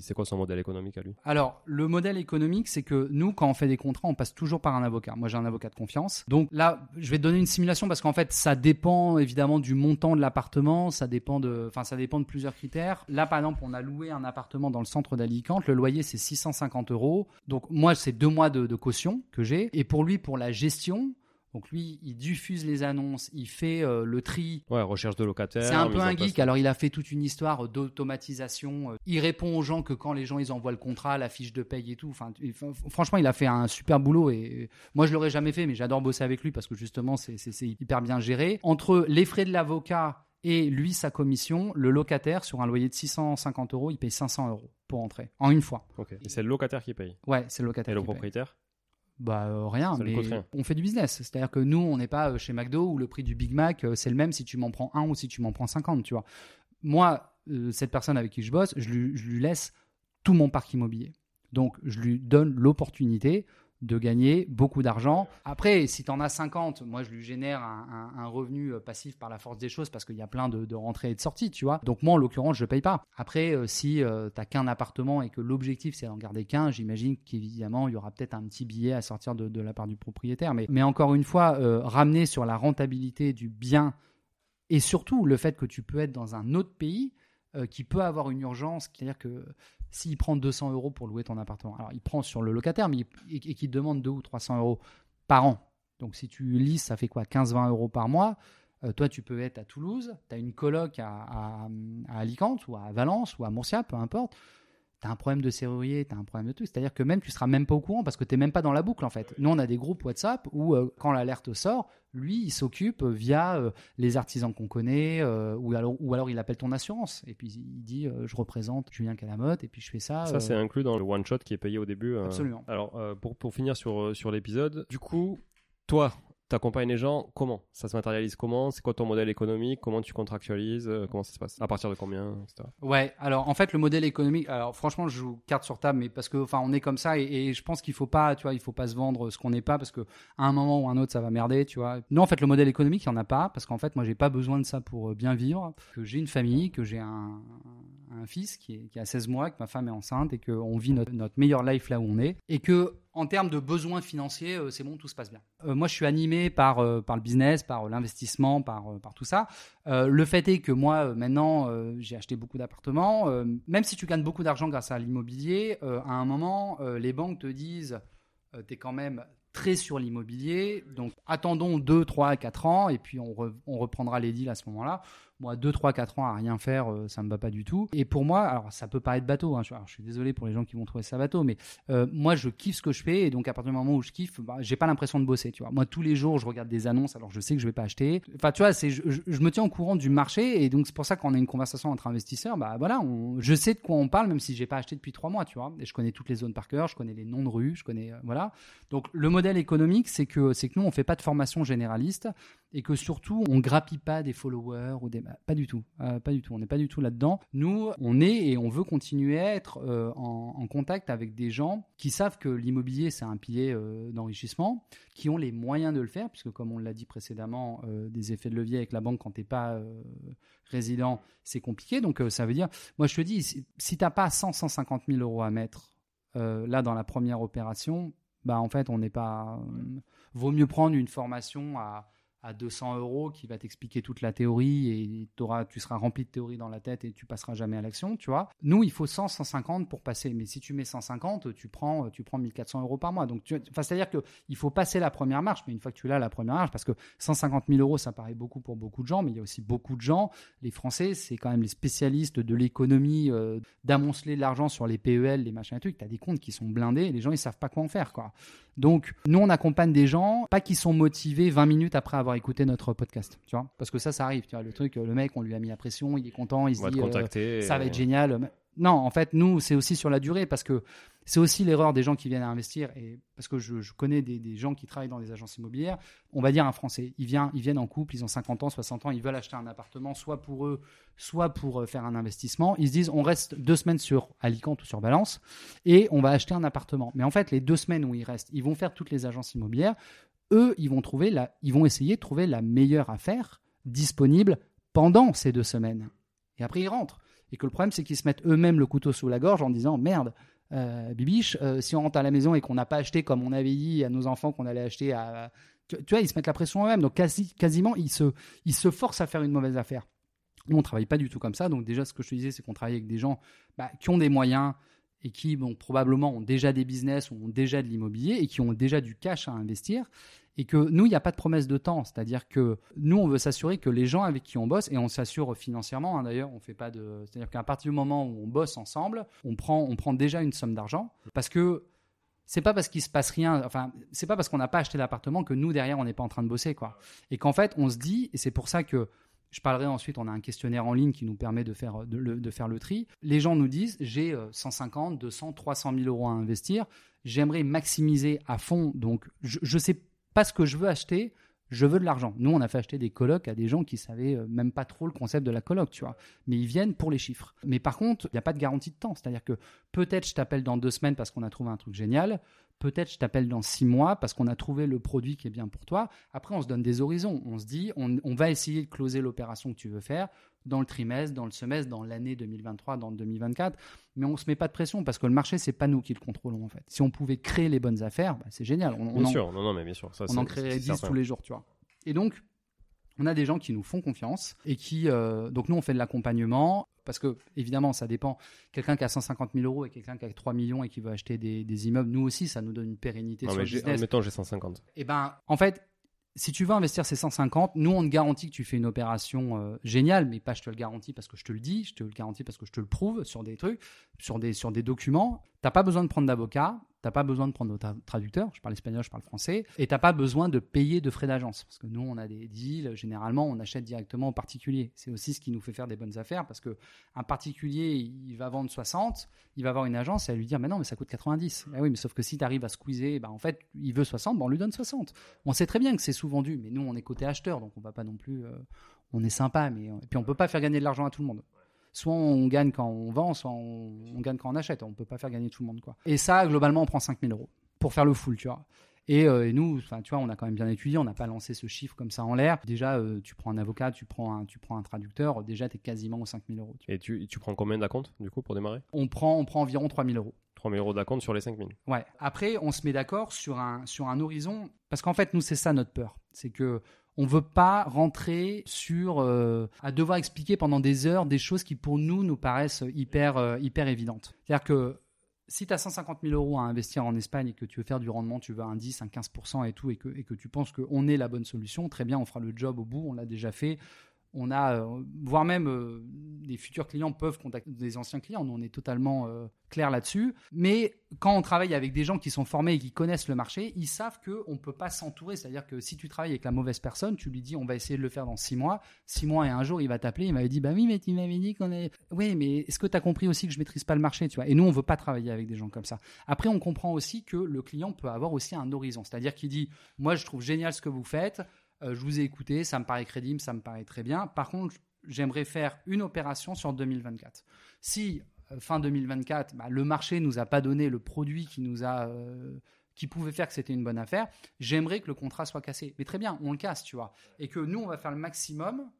C'est quoi son modèle économique à lui Alors, le modèle économique, c'est que nous, quand on fait des contrats, on passe toujours par un avocat. Moi, j'ai un avocat de confiance. Donc là, je vais te donner une simulation parce qu'en fait, ça dépend évidemment du montant de l'appartement, ça dépend de, ça dépend de plusieurs critères. Là, par exemple, on a loué un appartement dans le centre d'Alicante. Le loyer, c'est 650 euros. Donc, moi, c'est deux mois de caution que j'ai. Et pour lui, pour la gestion, donc lui, il diffuse les annonces, il fait euh, le tri, Ouais, recherche de locataires. c'est un peu un geek. Alors, il a fait toute une histoire d'automatisation. Euh, Il répond aux gens que quand les gens ils envoient le contrat, la fiche de paye et tout. Enfin, franchement, il a fait un super boulot. Et euh, moi, je l'aurais jamais fait, mais j'adore bosser avec lui parce que justement, c'est hyper bien géré. Entre les frais de l'avocat et lui, sa commission, le locataire sur un loyer de 650 euros, il paye 500 euros pour entrer en une fois. Ok. Et c'est le locataire qui paye. Ouais, c'est le locataire. Et le qui propriétaire Bah euh, rien, Ça mais rien. on fait du business. C'est-à-dire que nous, on n'est pas euh, chez McDo où le prix du Big Mac, euh, c'est le même si tu m'en prends un ou si tu m'en prends 50, tu vois. Moi, euh, cette personne avec qui je bosse, je lui, je lui laisse tout mon parc immobilier. Donc, je lui donne l'opportunité de gagner beaucoup d'argent. Après, si tu en as 50, moi, je lui génère un, un- revenu euh, passif par la force des choses parce qu'il y a plein de, de rentrées et de sorties, tu vois. Donc, moi, en l'occurrence, je ne paye pas. Après, euh, si tu n'as qu'un appartement et que l'objectif, c'est d'en garder qu'un, j'imagine qu'évidemment, il y aura peut-être un petit billet à sortir de, de la part du propriétaire. Mais, mais encore une fois, euh, ramener sur la rentabilité du bien et surtout le fait que tu peux être dans un autre pays euh, qui peut avoir une urgence, c'est-à-dire que s'il prend 200 euros pour louer ton appartement, alors il prend sur le locataire, mais et, et demande 2 ou 300 euros par an. Donc si tu lis, ça fait quoi 15-20 euros par mois. Euh, toi, tu peux être à Toulouse, tu as une coloc à, à, à Alicante ou à Valence ou à Murcia, peu importe. Tu as un problème de serrurier, tu as un problème de tout. C'est-à-dire que même tu seras même pas au courant parce que tu même pas dans la boucle en fait. Nous, on a des groupes WhatsApp où euh, quand l'alerte sort, lui, il s'occupe via euh, les artisans qu'on connaît euh, ou, alors, ou alors il appelle ton assurance et puis il dit je représente Julien Calamotte et puis je fais ça. Ça, c'est inclus dans le one shot qui est payé au début. Absolument. Alors, pour, pour finir sur, sur l'épisode, du coup, toi, t'accompagnes les gens comment Ça se matérialise comment C'est quoi ton modèle économique Comment tu contractualises Euh, Comment ça se passe À partir de combien etc. Ouais, alors en fait le modèle économique, alors franchement je joue carte sur table, mais parce que enfin on est comme ça et, je pense qu'il faut pas, tu vois, il faut pas se vendre ce qu'on n'est pas parce que à un moment ou un autre ça va merder, tu vois. Non en fait le modèle économique il y en a pas parce qu'en fait moi j'ai pas besoin de ça pour euh, bien vivre, que j'ai une famille, que j'ai un, un fils qui, a 16 mois, que ma femme est enceinte et qu'on vit notre, notre meilleure life là où on est et que en termes de besoins financiers, euh, c'est bon, tout se passe bien. Euh, moi, je suis animé par, euh, le business, par l'investissement, par, tout ça. Le fait est que moi, maintenant, j'ai acheté beaucoup d'appartements. Même si tu gagnes beaucoup d'argent grâce à l'immobilier, à un moment, les banques te disent, tu es quand même très sur l'immobilier. Donc attendons 2, 3, 4 ans et puis on reprendra les deals à ce moment-là. Moi, 2, 3, 4 ans à rien faire, euh, ça me va pas du tout. Et pour moi, alors ça peut paraître bateau, hein, je, suis désolé pour les gens qui vont trouver ça bateau, mais euh, moi je kiffe ce que je fais et donc à partir du moment où je kiffe, bah, j'ai pas l'impression de bosser. Tu vois, moi tous les jours je regarde des annonces, alors je sais que je vais pas acheter. Enfin, tu vois, je, me tiens au courant du marché et donc c'est pour ça qu'on a une conversation entre investisseurs, bah voilà, je sais de quoi on parle même si j'ai pas acheté depuis 3 mois, tu vois. Et je connais toutes les zones par cœur, je connais les noms de rues, je connais euh, voilà. Donc le modèle économique, c'est que que nous on fait pas de formation généraliste et que surtout on grappille pas des followers ou des pas du tout. Euh, pas du tout. On n'est pas du tout là-dedans. Nous, on est et on veut continuer à être euh, en, contact avec des gens qui savent que l'immobilier, c'est un pilier euh, d'enrichissement, qui ont les moyens de le faire, puisque comme on l'a dit précédemment, des effets de levier avec la banque quand tu n'es pas résident, c'est compliqué. Donc ça veut dire, moi je te dis, si, tu n'as pas 100, 150 000 euros à mettre là dans la première opération, bah en fait, on n'est pas. vaut mieux prendre une formation à à 200 euros qui va t'expliquer toute la théorie et auras, tu seras rempli de théorie dans la tête et tu passeras jamais à l'action, tu vois. Nous, il faut 100, 150 pour passer. Mais si tu mets 150, tu prends, tu prends 1400 euros par mois. Donc, c'est-à-dire qu'il faut passer la première marche, mais une fois que tu l'as, la première marche, parce que 150 000 euros, ça paraît beaucoup pour beaucoup de gens, mais il y a aussi beaucoup de gens. Les Français, c'est quand même les spécialistes de l'économie, euh, d'amonceler de l'argent sur les PEL, les machins et trucs. Tu as des comptes qui sont blindés et les gens, ils savent pas quoi en faire, quoi. Donc, nous, on accompagne des gens, pas qui sont motivés 20 minutes après avoir écouté notre podcast, tu vois. Parce que ça, ça arrive, tu vois. Le truc, le mec, on lui a mis la pression, il est content, il se dit, euh, ça va être génial. Non, en fait, nous, c'est aussi sur la durée parce que c'est aussi l'erreur des gens qui viennent à investir. Et parce que je, connais des, gens qui travaillent dans des agences immobilières. On va dire un Français. Ils viennent, ils viennent en couple, ils ont 50 ans, 60 ans, ils veulent acheter un appartement, soit pour eux, soit pour euh, faire un investissement. Ils se disent, on reste deux semaines sur Alicante ou sur Balance et on va acheter un appartement. Mais en fait, les deux semaines où ils restent, ils vont faire toutes les agences immobilières. Eux, ils vont trouver ils vont essayer de trouver la meilleure affaire disponible pendant ces deux semaines. Et après, ils rentrent et que le problème c'est qu'ils se mettent eux-mêmes le couteau sous la gorge en disant merde, euh, bibiche, euh, si on rentre à la maison et qu'on n'a pas acheté comme on avait dit à nos enfants qu'on allait acheter à, tu, vois, ils se mettent la pression eux-mêmes, donc quasi, quasiment ils se, ils se forcent à faire une mauvaise affaire. Nous on travaille pas du tout comme ça, donc déjà ce que je te disais c'est qu'on travaille avec des gens bah, qui ont des moyens et qui bon, probablement ont déjà des business ou ont déjà de l'immobilier et qui ont déjà du cash à investir et que nous, il n'y a pas de promesse de temps. C'est-à-dire que nous, on veut s'assurer que les gens avec qui on bosse, et on s'assure financièrement, hein, d'ailleurs, on fait pas de. C'est-à-dire qu'à partir du moment où on bosse ensemble, on prend, on prend déjà une somme d'argent parce que c'est pas parce qu'il se passe rien, enfin, c'est pas parce qu'on n'a pas acheté l'appartement que nous derrière on n'est pas en train de bosser, quoi. Et qu'en fait, on se dit, et c'est pour ça que je parlerai ensuite, on a un questionnaire en ligne qui nous permet de faire, de faire le tri. Les gens nous disent, j'ai 150, 200, 300 000 euros à investir, j'aimerais maximiser à fond, donc je, je sais pas ce que je veux acheter, je veux de l'argent. Nous, on a fait acheter des colocs à des gens qui savaient euh, même pas trop le concept de la coloc, tu vois. Mais ils viennent pour les chiffres. Mais par contre, il n'y a pas de garantie de temps. C'est-à-dire que peut-être je t'appelle dans deux semaines parce qu'on a trouvé un truc génial. Peut-être je t'appelle dans six mois parce qu'on a trouvé le produit qui est bien pour toi. Après, on se donne des horizons. On se dit, on va essayer de closer l'opération que tu veux faire dans le trimestre, dans le semestre, dans l'année 2023, dans le 2024. Mais on ne se met pas de pression parce que le marché, c'est pas nous qui le contrôlons en fait. Si on pouvait créer les bonnes affaires, bah, c'est génial. On, bien sûr, non, non, mais bien sûr. on en créerait 10 tous les jours, tu vois. Et donc, on a des gens qui nous font confiance et qui, euh, donc nous, on fait de l'accompagnement parce que évidemment, ça dépend. Quelqu'un qui a 150 000 euros et quelqu'un qui a 3 millions et qui veut acheter des, immeubles, nous aussi, ça nous donne une pérennité sur le business. Admettons, j'ai 150. Et eh ben, en fait, si tu veux investir ces 150, nous on te garantit que tu fais une opération euh, géniale, mais pas je te le garantis parce que je te le dis, je te le garantis parce que je te le prouve sur des trucs, sur des, sur des documents. T'as pas besoin de prendre d'avocat, T'as pas besoin de prendre notre traducteur, je parle espagnol, je parle français, et t'as pas besoin de payer de frais d'agence. Parce que nous, on a des deals, généralement, on achète directement aux particuliers. C'est aussi ce qui nous fait faire des bonnes affaires, parce que un particulier, il va vendre 60, il va avoir une agence et elle lui dire, mais non, mais ça coûte 90. Eh oui, mais sauf que si tu arrives à squeezer, bah, en fait, il veut 60, bah, on lui donne 60. On sait très bien que c'est sous-vendu, mais nous, on est côté acheteur, donc on va pas non plus, euh, on est sympa, mais, et puis on peut pas faire gagner de l'argent à tout le monde soit on gagne quand on vend, soit on, gagne quand on achète. On peut pas faire gagner tout le monde, quoi. Et ça, globalement, on prend 5000 euros pour faire le full, tu vois. Et, euh, nous, enfin, tu vois, on a quand même bien étudié, on n'a pas lancé ce chiffre comme ça en l'air. Déjà, euh, tu prends un avocat, tu prends un, tu prends un traducteur, déjà, tu es quasiment aux 5000 euros. Et tu, tu prends combien d'acompte, du coup, pour démarrer? On prend, on prend environ 3000 euros. 3000 euros d'acompte sur les 5000. Ouais. Après, on se met d'accord sur un, sur un horizon, parce qu'en fait, nous, c'est ça notre peur. C'est que on veut pas rentrer sur euh, à devoir expliquer pendant des heures des choses qui pour nous nous paraissent hyper euh, hyper évidentes. C'est-à-dire que si tu as 150 000 euros à investir en Espagne et que tu veux faire du rendement, tu veux un 10, un 15% et tout, et que, et que tu penses qu'on est la bonne solution, très bien, on fera le job au bout, on l'a déjà fait, on a, euh, voire même euh, des futurs clients peuvent contacter des anciens clients. On est totalement euh, clair là-dessus. Mais quand on travaille avec des gens qui sont formés et qui connaissent le marché, ils savent qu'on ne peut pas s'entourer. C'est-à-dire que si tu travailles avec la mauvaise personne, tu lui dis on va essayer de le faire dans six mois. Six mois et un jour, il va t'appeler. Il m'avait dit bah oui, mais tu m'avais dit qu'on est. Oui, mais est-ce que tu as compris aussi que je maîtrise pas le marché tu vois? Et nous, on veut pas travailler avec des gens comme ça. Après, on comprend aussi que le client peut avoir aussi un horizon. C'est-à-dire qu'il dit moi, je trouve génial ce que vous faites. Euh, je vous ai écouté, ça me paraît crédible, ça me paraît très bien. Par contre, j'aimerais faire une opération sur 2024. Si euh, fin 2024, bah, le marché nous a pas donné le produit qui nous a euh, qui pouvait faire que c'était une bonne affaire, j'aimerais que le contrat soit cassé. Mais très bien, on le casse, tu vois, et que nous on va faire le maximum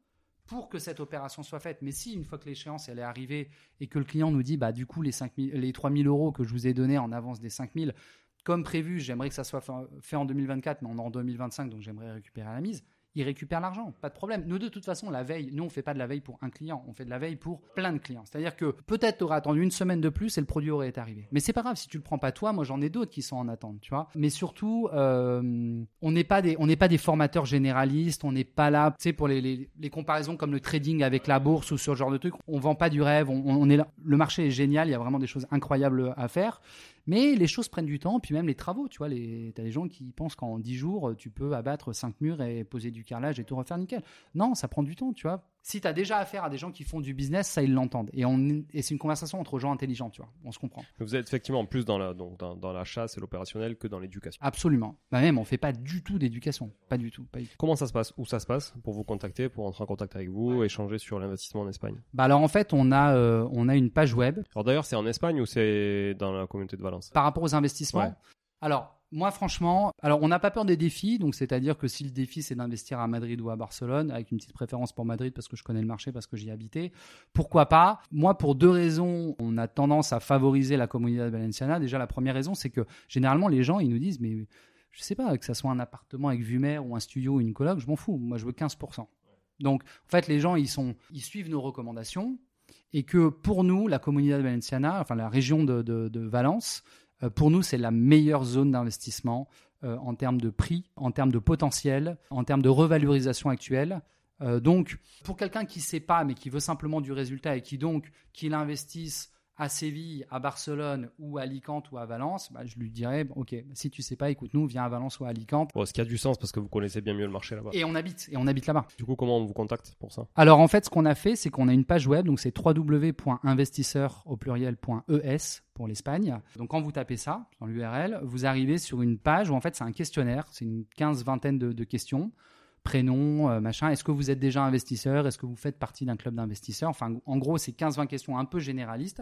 pour que cette opération soit faite. Mais si une fois que l'échéance elle est arrivée et que le client nous dit bah du coup les 5 les 3000 euros que je vous ai donnés en avance des 5000 comme prévu, j'aimerais que ça soit fait en 2024, mais on est en 2025, donc j'aimerais récupérer la mise il récupère l'argent, pas de problème. Nous, de toute façon, la veille, nous, on fait pas de la veille pour un client, on fait de la veille pour plein de clients. C'est-à-dire que peut-être tu aurais attendu une semaine de plus et le produit aurait été arrivé. Mais c'est pas grave, si tu le prends pas toi, moi j'en ai d'autres qui sont en attente, tu vois. Mais surtout, euh, on n'est pas des, pas des formateurs généralistes, on n'est pas là, tu sais, pour les, les, comparaisons comme le trading avec la bourse ou ce genre de trucs. On vend pas du rêve, on est là. Le marché est génial, il y a vraiment des choses incroyables à faire. Mais les choses prennent du temps, puis même les travaux, tu vois, tu as des gens qui pensent qu'en 10 jours, tu peux abattre 5 murs et poser du carrelage et tout refaire nickel. Non, ça prend du temps, tu vois si tu as déjà affaire à des gens qui font du business, ça, ils l'entendent. Et, et c'est une conversation entre gens intelligents, tu vois. On se comprend. Vous êtes effectivement plus dans la, donc dans, la chasse et l'opérationnel que dans l'éducation. Absolument. Bah même, on fait pas du tout d'éducation. Pas du tout, Comment ça se passe? Où ça se passe? Pour vous contacter, pour entrer en contact avec vous, échanger sur l'investissement en Espagne Bah alors en fait, on a, euh, on a une page web. Alors d'ailleurs, c'est en Espagne ou c'est dans la communauté de Valence? Par rapport aux investissements? Alors, moi, franchement, alors on n'a pas peur des défis, donc c'est-à-dire que si le défi c'est d'investir à Madrid ou à Barcelone, avec une petite préférence pour Madrid parce que je connais le marché, parce que j'y habité, pourquoi pas? Moi, pour deux raisons, on a tendance à favoriser la communauté Valenciana. Déjà, la première raison, c'est que généralement les gens, ils nous disent, mais je sais pas, que ça soit un appartement avec vue mer ou un studio ou une coloc, je m'en fous. Moi, je veux 15%. Donc, en fait, les gens, ils sont, ils suivent nos recommandations et que pour nous, la communauté Valenciana, enfin la région de, de Valence, pour nous, c'est la meilleure zone d'investissement euh, en termes de prix, en termes de potentiel, en termes de revalorisation actuelle. Euh, donc, pour quelqu'un qui ne sait pas, mais qui veut simplement du résultat et qui donc, qu'il investisse à Séville, à Barcelone ou à Alicante ou à Valence, bah, je lui dirais, ok, si tu sais pas, écoute-nous, viens à Valence ou à Alicante. ce qui a du sens parce que vous connaissez bien mieux le marché là-bas. Et on habite, et on habite là-bas. Du coup, comment on vous contacte pour ça? Alors en fait, ce qu'on a fait, c'est qu'on a une page web, donc c'est www.investisseur au pluriel.es pour l'Espagne. Donc quand vous tapez ça dans l'URL, vous arrivez sur une page où en fait c'est un questionnaire, c'est une quinze vingtaine de questions prénom, euh, machin. Est-ce que vous êtes déjà investisseur? Est-ce que vous faites partie d'un club d'investisseurs? Enfin, en gros, c'est 15-20 questions un peu généralistes.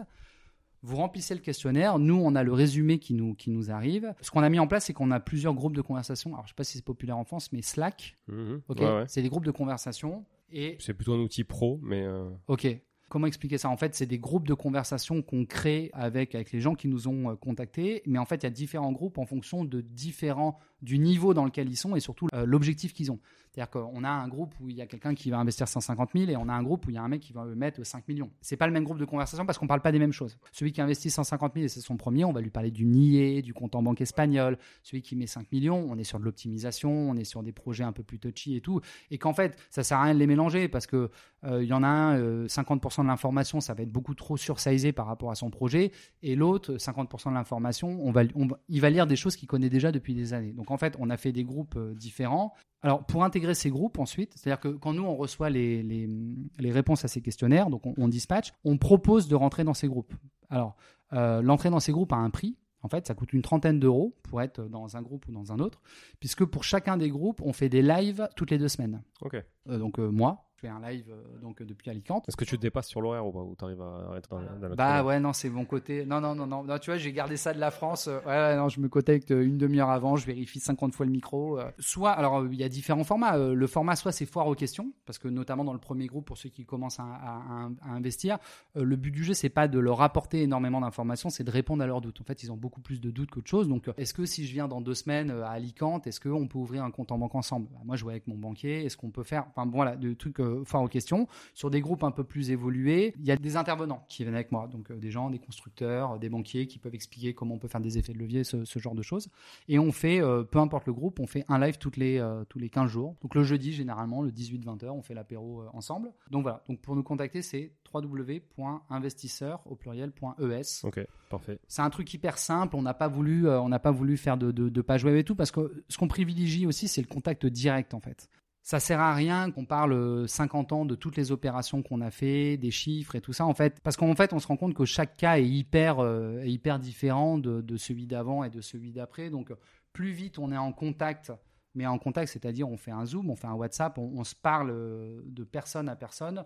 Vous remplissez le questionnaire. Nous, on a le résumé qui nous, qui nous arrive. Ce qu'on a mis en place, c'est qu'on a plusieurs groupes de conversation. Alors, je ne sais pas si c'est populaire en France, mais Slack. Mhm. C'est des groupes de conversation. Et... C'est plutôt un outil pro, mais. Euh, ok. Comment expliquer ça? En fait, c'est des groupes de conversation qu'on crée avec, avec les gens qui nous ont euh, contactés. Mais en fait, il y a différents groupes en fonction de différents, du niveau dans lequel ils sont et surtout l'objectif qu'ils ont. C'est-à-dire qu'on a un groupe où il y a quelqu'un qui va investir 150 000 et on a un groupe où il y a un mec qui va mettre 5 millions. C'est pas le même groupe de conversation parce qu'on parle pas des mêmes choses. Celui qui investit 150 000 et c'est son premier, on va lui parler du nier, du compte en banque espagnol. Celui qui met 5 millions, on est sur de l'optimisation, on est sur des projets un peu plus touchy et tout. Et qu'en fait, ça sert à rien de les mélanger parce que euh, il y en a un, 50% euh, de l'information, ça va être beaucoup trop sursizé par rapport à son projet. Et l'autre, 50% de l'information, on va, il va lire des choses qu'il connaît déjà depuis des années. En fait, on a fait des groupes euh, différents alors, pour intégrer ces groupes ensuite, c'est-à-dire que quand nous, on reçoit les, les, réponses à ces questionnaires, donc on, dispatche, on propose de rentrer dans ces groupes. Alors, euh, l'entrée dans ces groupes a un prix. En fait, ça coûte une trentaine d'euros pour être dans un groupe ou dans un autre, puisque pour chacun des groupes, on fait des lives toutes les deux semaines. Ok. Euh, donc, euh, moi, fais un live euh, donc depuis Alicante. Est-ce que tu te dépasses sur l'horaire ou pas Ou tu arrives à être dans, dans Bah ouais, non, c'est mon côté. Non, non, non, non. tu vois, j'ai gardé ça de la France. Euh, ouais, non, je me connecte une demi-heure avant, je vérifie 50 fois le micro. Euh. Soit, alors il y a différents formats. Le format, soit c'est foire aux questions, parce que notamment dans le premier groupe, pour ceux qui commencent à, investir, le but du jeu, c'est pas de leur apporter énormément d'informations, c'est de répondre à leurs doutes. En fait, ils ont beaucoup plus de doutes qu'autre chose. Donc, est-ce que si je viens dans deux semaines à Alicante, est-ce qu'on peut ouvrir un compte en banque ensemble? Bah, Moi, je vois avec mon banquier. Est-ce qu'on peut faire? Enfin, bon, voilà, de trucs euh, enfin aux questions. Sur des groupes un peu plus évolués, il y a des intervenants qui viennent avec moi, donc euh, des gens, des constructeurs, des banquiers qui peuvent expliquer comment on peut faire des effets de levier, ce, ce genre de choses. Et on fait, euh, peu importe le groupe, on fait un live toutes les, euh, tous les 15 jours. Donc le jeudi, généralement, le 18-20h, on fait l'apéro ensemble. Donc voilà, donc pour nous contacter, c'est www.investisseur au pluriel.es. Ok, parfait. C'est un truc hyper simple. On n'a pas voulu, on n'a pas voulu faire de, de, de page web et tout parce que ce qu'on privilégie aussi, c'est le contact direct en fait. Ça sert à rien qu'on parle euh, 50 ans de toutes les opérations qu'on a fait, des chiffres et tout ça en fait, parce qu'en fait, on se rend compte que chaque cas est hyper, euh, est hyper différent de, celui d'avant et de celui d'après. Donc, plus vite on est en contact, mais en contact, c'est-à-dire on fait un zoom, on fait un WhatsApp, on, se parle euh, de personne à personne.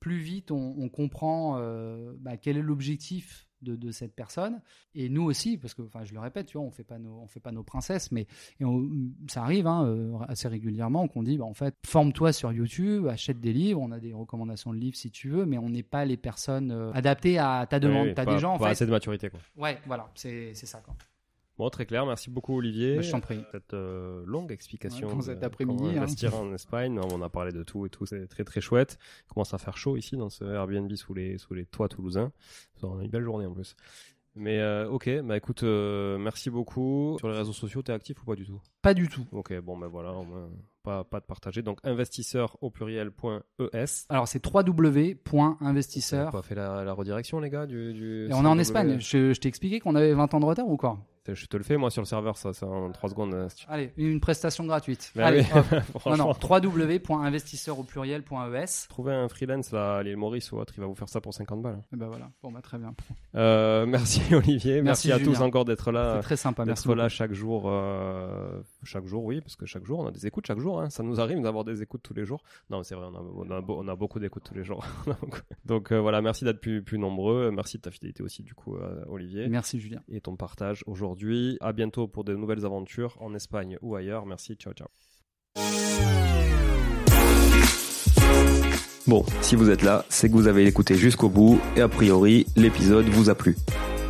Plus vite on, comprend euh, bah, quel est l'objectif de, de cette personne. Et nous aussi parce que enfin je le répète tu vois on fait pas nos on fait pas nos princesses mais et on- ça arrive hein, euh, assez régulièrement qu'on dit bah, en fait forme-toi sur YouTube achète des livres on a des recommandations de livres si tu veux mais on n'est pas les personnes euh, adaptées à ta demande Oui, oui, t'as des gens en pas fait. assez de maturité quoi. ouais voilà c'est c'est ça quoi Bon, très clair. Merci beaucoup, Olivier. Bah, je t'en prie. Cette euh, longue explication. Ouais, de cet après-midi, hein. investir en Espagne. On a parlé de tout et tout. C'est très très chouette. Il commence à faire chaud ici dans ce Airbnb sous les sous les toits toulousains. On une belle journée en plus. Mais euh, ok, bah écoute, euh, merci beaucoup. Sur les réseaux sociaux, t'es actif ou pas du tout? Pas du tout Ok, bon ben voilà, au moins pas pas de partager. Donc investisseur au pluriel.es. alors c'est On www.investisseur a pas fait la, la redirection les gars du, du et on est en CW. Espagne je, je t'ai expliqué qu'on avait 20 ans de retard ou quoi? Je te le fais moi sur le serveur, ça, ça en 3 secondes. tu- allez une prestation gratuite Bah allez oui. Non, non, www.investisseur au pluriel.es. Trouver un freelance là, à l'île Maurice ou autre, il va vous faire ça pour 50 balles. Et ben voilà, bon bah très bien. Euh, merci Olivier, merci, Merci, à Julien. tous encore d'être C'est là, très sympa, merci. d'être là chaque jour, euh, chaque jour oui, parce que chaque jour on a des écoutes chaque jour, hein. ça nous arrive d'avoir des écoutes tous les jours. Non c'est vrai, on a, on a, beau- on a beaucoup d'écoutes tous les jours. Donc euh, voilà, merci d'être plus, plus nombreux, merci de ta fidélité aussi du coup euh, Olivier Merci Julien. et ton partage aujourd'hui. À bientôt pour de nouvelles aventures en Espagne ou ailleurs. Merci, ciao ciao. Bon, si vous êtes là, c'est que vous avez écouté jusqu'au bout et a priori, l'épisode vous a plu.